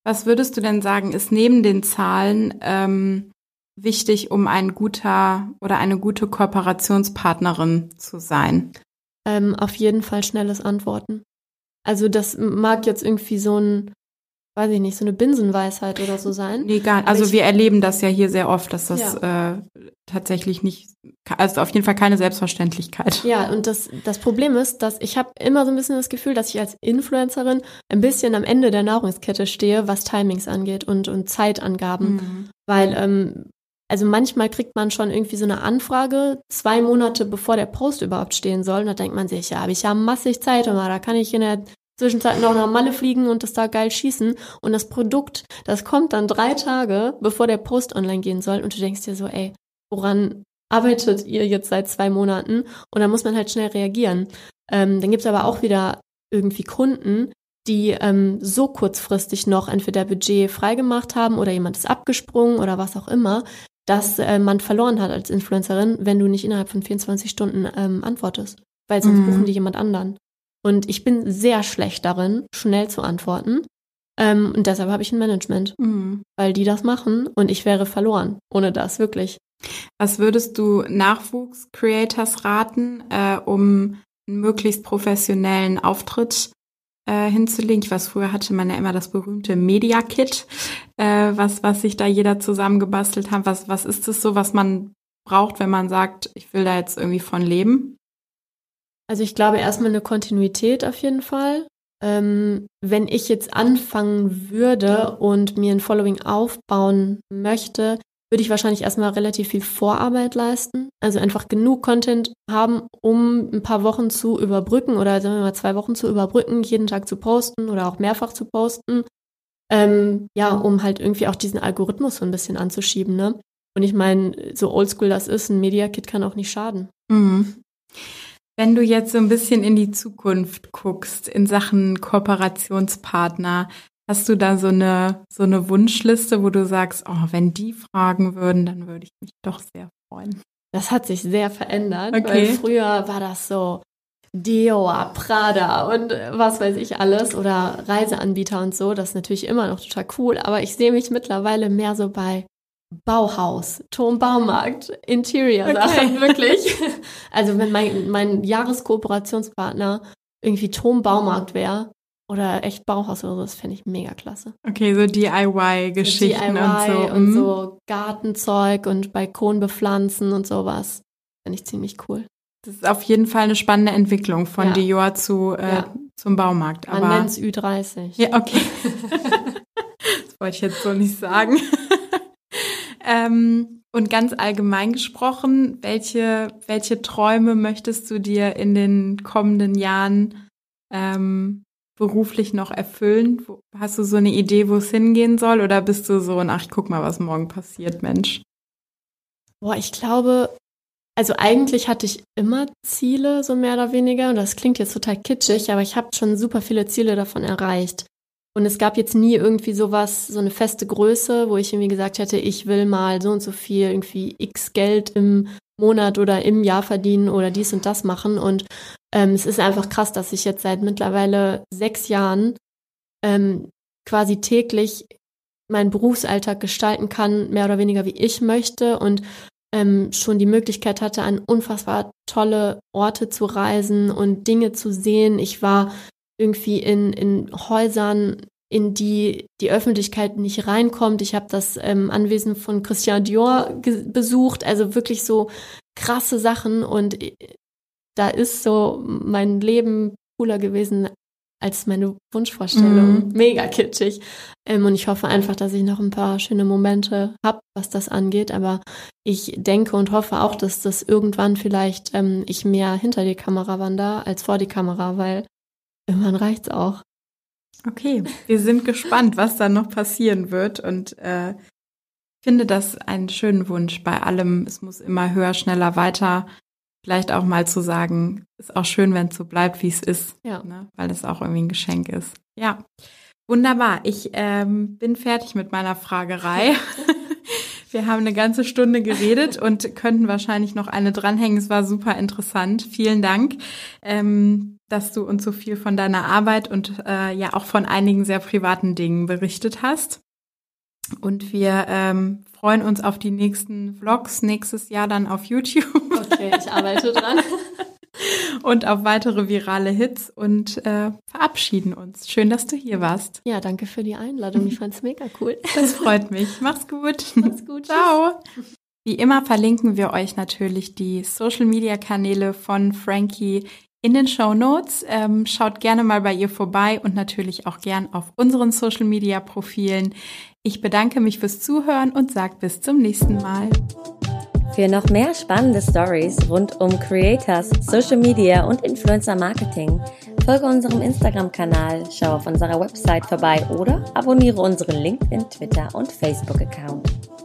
Was würdest du denn sagen, ist neben den Zahlen ähm, wichtig, um ein guter oder eine gute Kooperationspartnerin zu sein? Ähm, auf jeden Fall schnelles Antworten. Also das mag jetzt irgendwie so ein weiß ich nicht, so eine Binsenweisheit oder so sein. Nee, gar Also ich, wir erleben das ja hier sehr oft, dass das ja. äh, tatsächlich nicht, also auf jeden Fall keine Selbstverständlichkeit. Ja, und das, das Problem ist, dass ich habe immer so ein bisschen das Gefühl, dass ich als Influencerin ein bisschen am Ende der Nahrungskette stehe, was Timings angeht und, und Zeitangaben. Mhm. Weil, ähm, also manchmal kriegt man schon irgendwie so eine Anfrage, zwei Monate bevor der Post überhaupt stehen soll. Und da denkt man sich, ja, habe ich ja massig Zeit, aber da kann ich in der Zwischenzeit noch nach Malle fliegen und das da geil schießen. Und das Produkt, das kommt dann drei Tage, bevor der Post online gehen soll. Und du denkst dir so, ey, woran arbeitet ihr jetzt seit zwei Monaten? Und dann muss man halt schnell reagieren. Ähm, dann gibt's aber auch wieder irgendwie Kunden, die ähm, so kurzfristig noch entweder Budget freigemacht haben oder jemand ist abgesprungen oder was auch immer, dass äh, man verloren hat als Influencerin, wenn du nicht innerhalb von 24 Stunden ähm, antwortest. Weil sonst mhm. buchen die jemand anderen. Und ich bin sehr schlecht darin, schnell zu antworten. Ähm, und deshalb habe ich ein Management, mhm. weil die das machen und ich wäre verloren ohne das, wirklich. Was würdest du Nachwuchs-Creators raten, äh, um einen möglichst professionellen Auftritt äh, hinzulegen? Ich weiß, früher hatte man ja immer das berühmte Media-Kit, äh, was, was sich da jeder zusammengebastelt hat. Was, was ist es so, was man braucht, wenn man sagt, ich will da jetzt irgendwie von leben? Also ich glaube erstmal eine Kontinuität auf jeden Fall. Ähm, wenn ich jetzt anfangen würde und mir ein Following aufbauen möchte, würde ich wahrscheinlich erstmal relativ viel Vorarbeit leisten. Also einfach genug Content haben, um ein paar Wochen zu überbrücken oder sagen wir mal zwei Wochen zu überbrücken, jeden Tag zu posten oder auch mehrfach zu posten. Ähm, ja, um halt irgendwie auch diesen Algorithmus so ein bisschen anzuschieben, ne? Und ich meine, so oldschool das ist, ein Media Kit kann auch nicht schaden. Mhm. Wenn du jetzt so ein bisschen in die Zukunft guckst, in Sachen Kooperationspartner, hast du da so eine, so eine Wunschliste, wo du sagst, oh, wenn die fragen würden, dann würde ich mich doch sehr freuen. Das hat sich sehr verändert, okay. weil früher war das so Dioa, Prada und was weiß ich alles oder Reiseanbieter und so. Das ist natürlich immer noch total cool, aber ich sehe mich mittlerweile mehr so bei Bauhaus, Turmbaumarkt, Interior-Sachen, okay. wirklich. [LAUGHS] Also wenn mein, mein Jahreskooperationspartner irgendwie Turmbaumarkt wäre oder echt Bauhaus oder so, das fände ich mega klasse. Okay, so DIY-Geschichten DIY und so. Und mhm. so Gartenzeug und Balkon bepflanzen und sowas. Fände ich ziemlich cool. Das ist auf jeden Fall eine spannende Entwicklung von ja. Dior zu, äh, ja. zum Baumarkt. Aber Man nennt es Ü30. Ja, okay. [LAUGHS] das wollte ich jetzt so nicht sagen. [LAUGHS] Ähm, und ganz allgemein gesprochen, welche, welche Träume möchtest du dir in den kommenden Jahren ähm, beruflich noch erfüllen? Hast du so eine Idee, wo es hingehen soll? Oder bist du so, ach, ich guck mal, was morgen passiert, Mensch? Boah, ich glaube, also eigentlich hatte ich immer Ziele, so mehr oder weniger. Und das klingt jetzt total kitschig, aber ich habe schon super viele Ziele davon erreicht. Und es gab jetzt nie irgendwie sowas, so eine feste Größe, wo ich irgendwie gesagt hätte, ich will mal so und so viel irgendwie x Geld im Monat oder im Jahr verdienen oder dies und das machen. Und ähm, es ist einfach krass, dass ich jetzt seit mittlerweile sechs Jahren ähm, quasi täglich meinen Berufsalltag gestalten kann, mehr oder weniger wie ich möchte und ähm, schon die Möglichkeit hatte, an unfassbar tolle Orte zu reisen und Dinge zu sehen. Ich war irgendwie in, in Häusern, in die die Öffentlichkeit nicht reinkommt. Ich habe das ähm, Anwesen von Christian Dior besucht, also wirklich so krasse Sachen und äh, da ist so mein Leben cooler gewesen als meine Wunschvorstellung. Mhm. Mega kitschig. Ähm, und ich hoffe einfach, dass ich noch ein paar schöne Momente habe, was das angeht. Aber ich denke und hoffe auch, dass das irgendwann vielleicht ähm, ich mehr hinter die Kamera wandere als vor die Kamera, weil irgendwann reicht's auch. Okay, wir sind gespannt, was da noch passieren wird und äh, finde das einen schönen Wunsch bei allem. Es muss immer höher, schneller, weiter. Vielleicht auch mal zu sagen, ist auch schön, wenn es so bleibt, wie es ist, ja. ne? weil es auch irgendwie ein Geschenk ist. Ja, wunderbar. Ich ähm, bin fertig mit meiner Fragerei. [LAUGHS] Wir haben eine ganze Stunde geredet und könnten wahrscheinlich noch eine dranhängen. Es war super interessant. Vielen Dank, ähm, dass du uns so viel von deiner Arbeit und äh, ja auch von einigen sehr privaten Dingen berichtet hast. Und wir ähm, freuen uns auf die nächsten Vlogs nächstes Jahr dann auf YouTube. Okay, ich arbeite dran. [LAUGHS] und auf weitere virale Hits und äh, verabschieden uns. Schön, dass du hier warst. Ja, danke für die Einladung. Ich fand es mega cool. Das freut mich. Mach's gut. [LAUGHS] Mach's gut. Ciao. Wie immer verlinken wir euch natürlich die Social Media Kanäle von Frankie in den Show Notes. Ähm, schaut gerne mal bei ihr vorbei und natürlich auch gern auf unseren Social Media Profilen. Ich bedanke mich fürs Zuhören und sage bis zum nächsten Mal. Für noch mehr spannende Stories rund um Creators, Social Media und Influencer Marketing folge unserem Instagram-Kanal, schau auf unserer Website vorbei oder abonniere unseren LinkedIn, Twitter und Facebook-Account.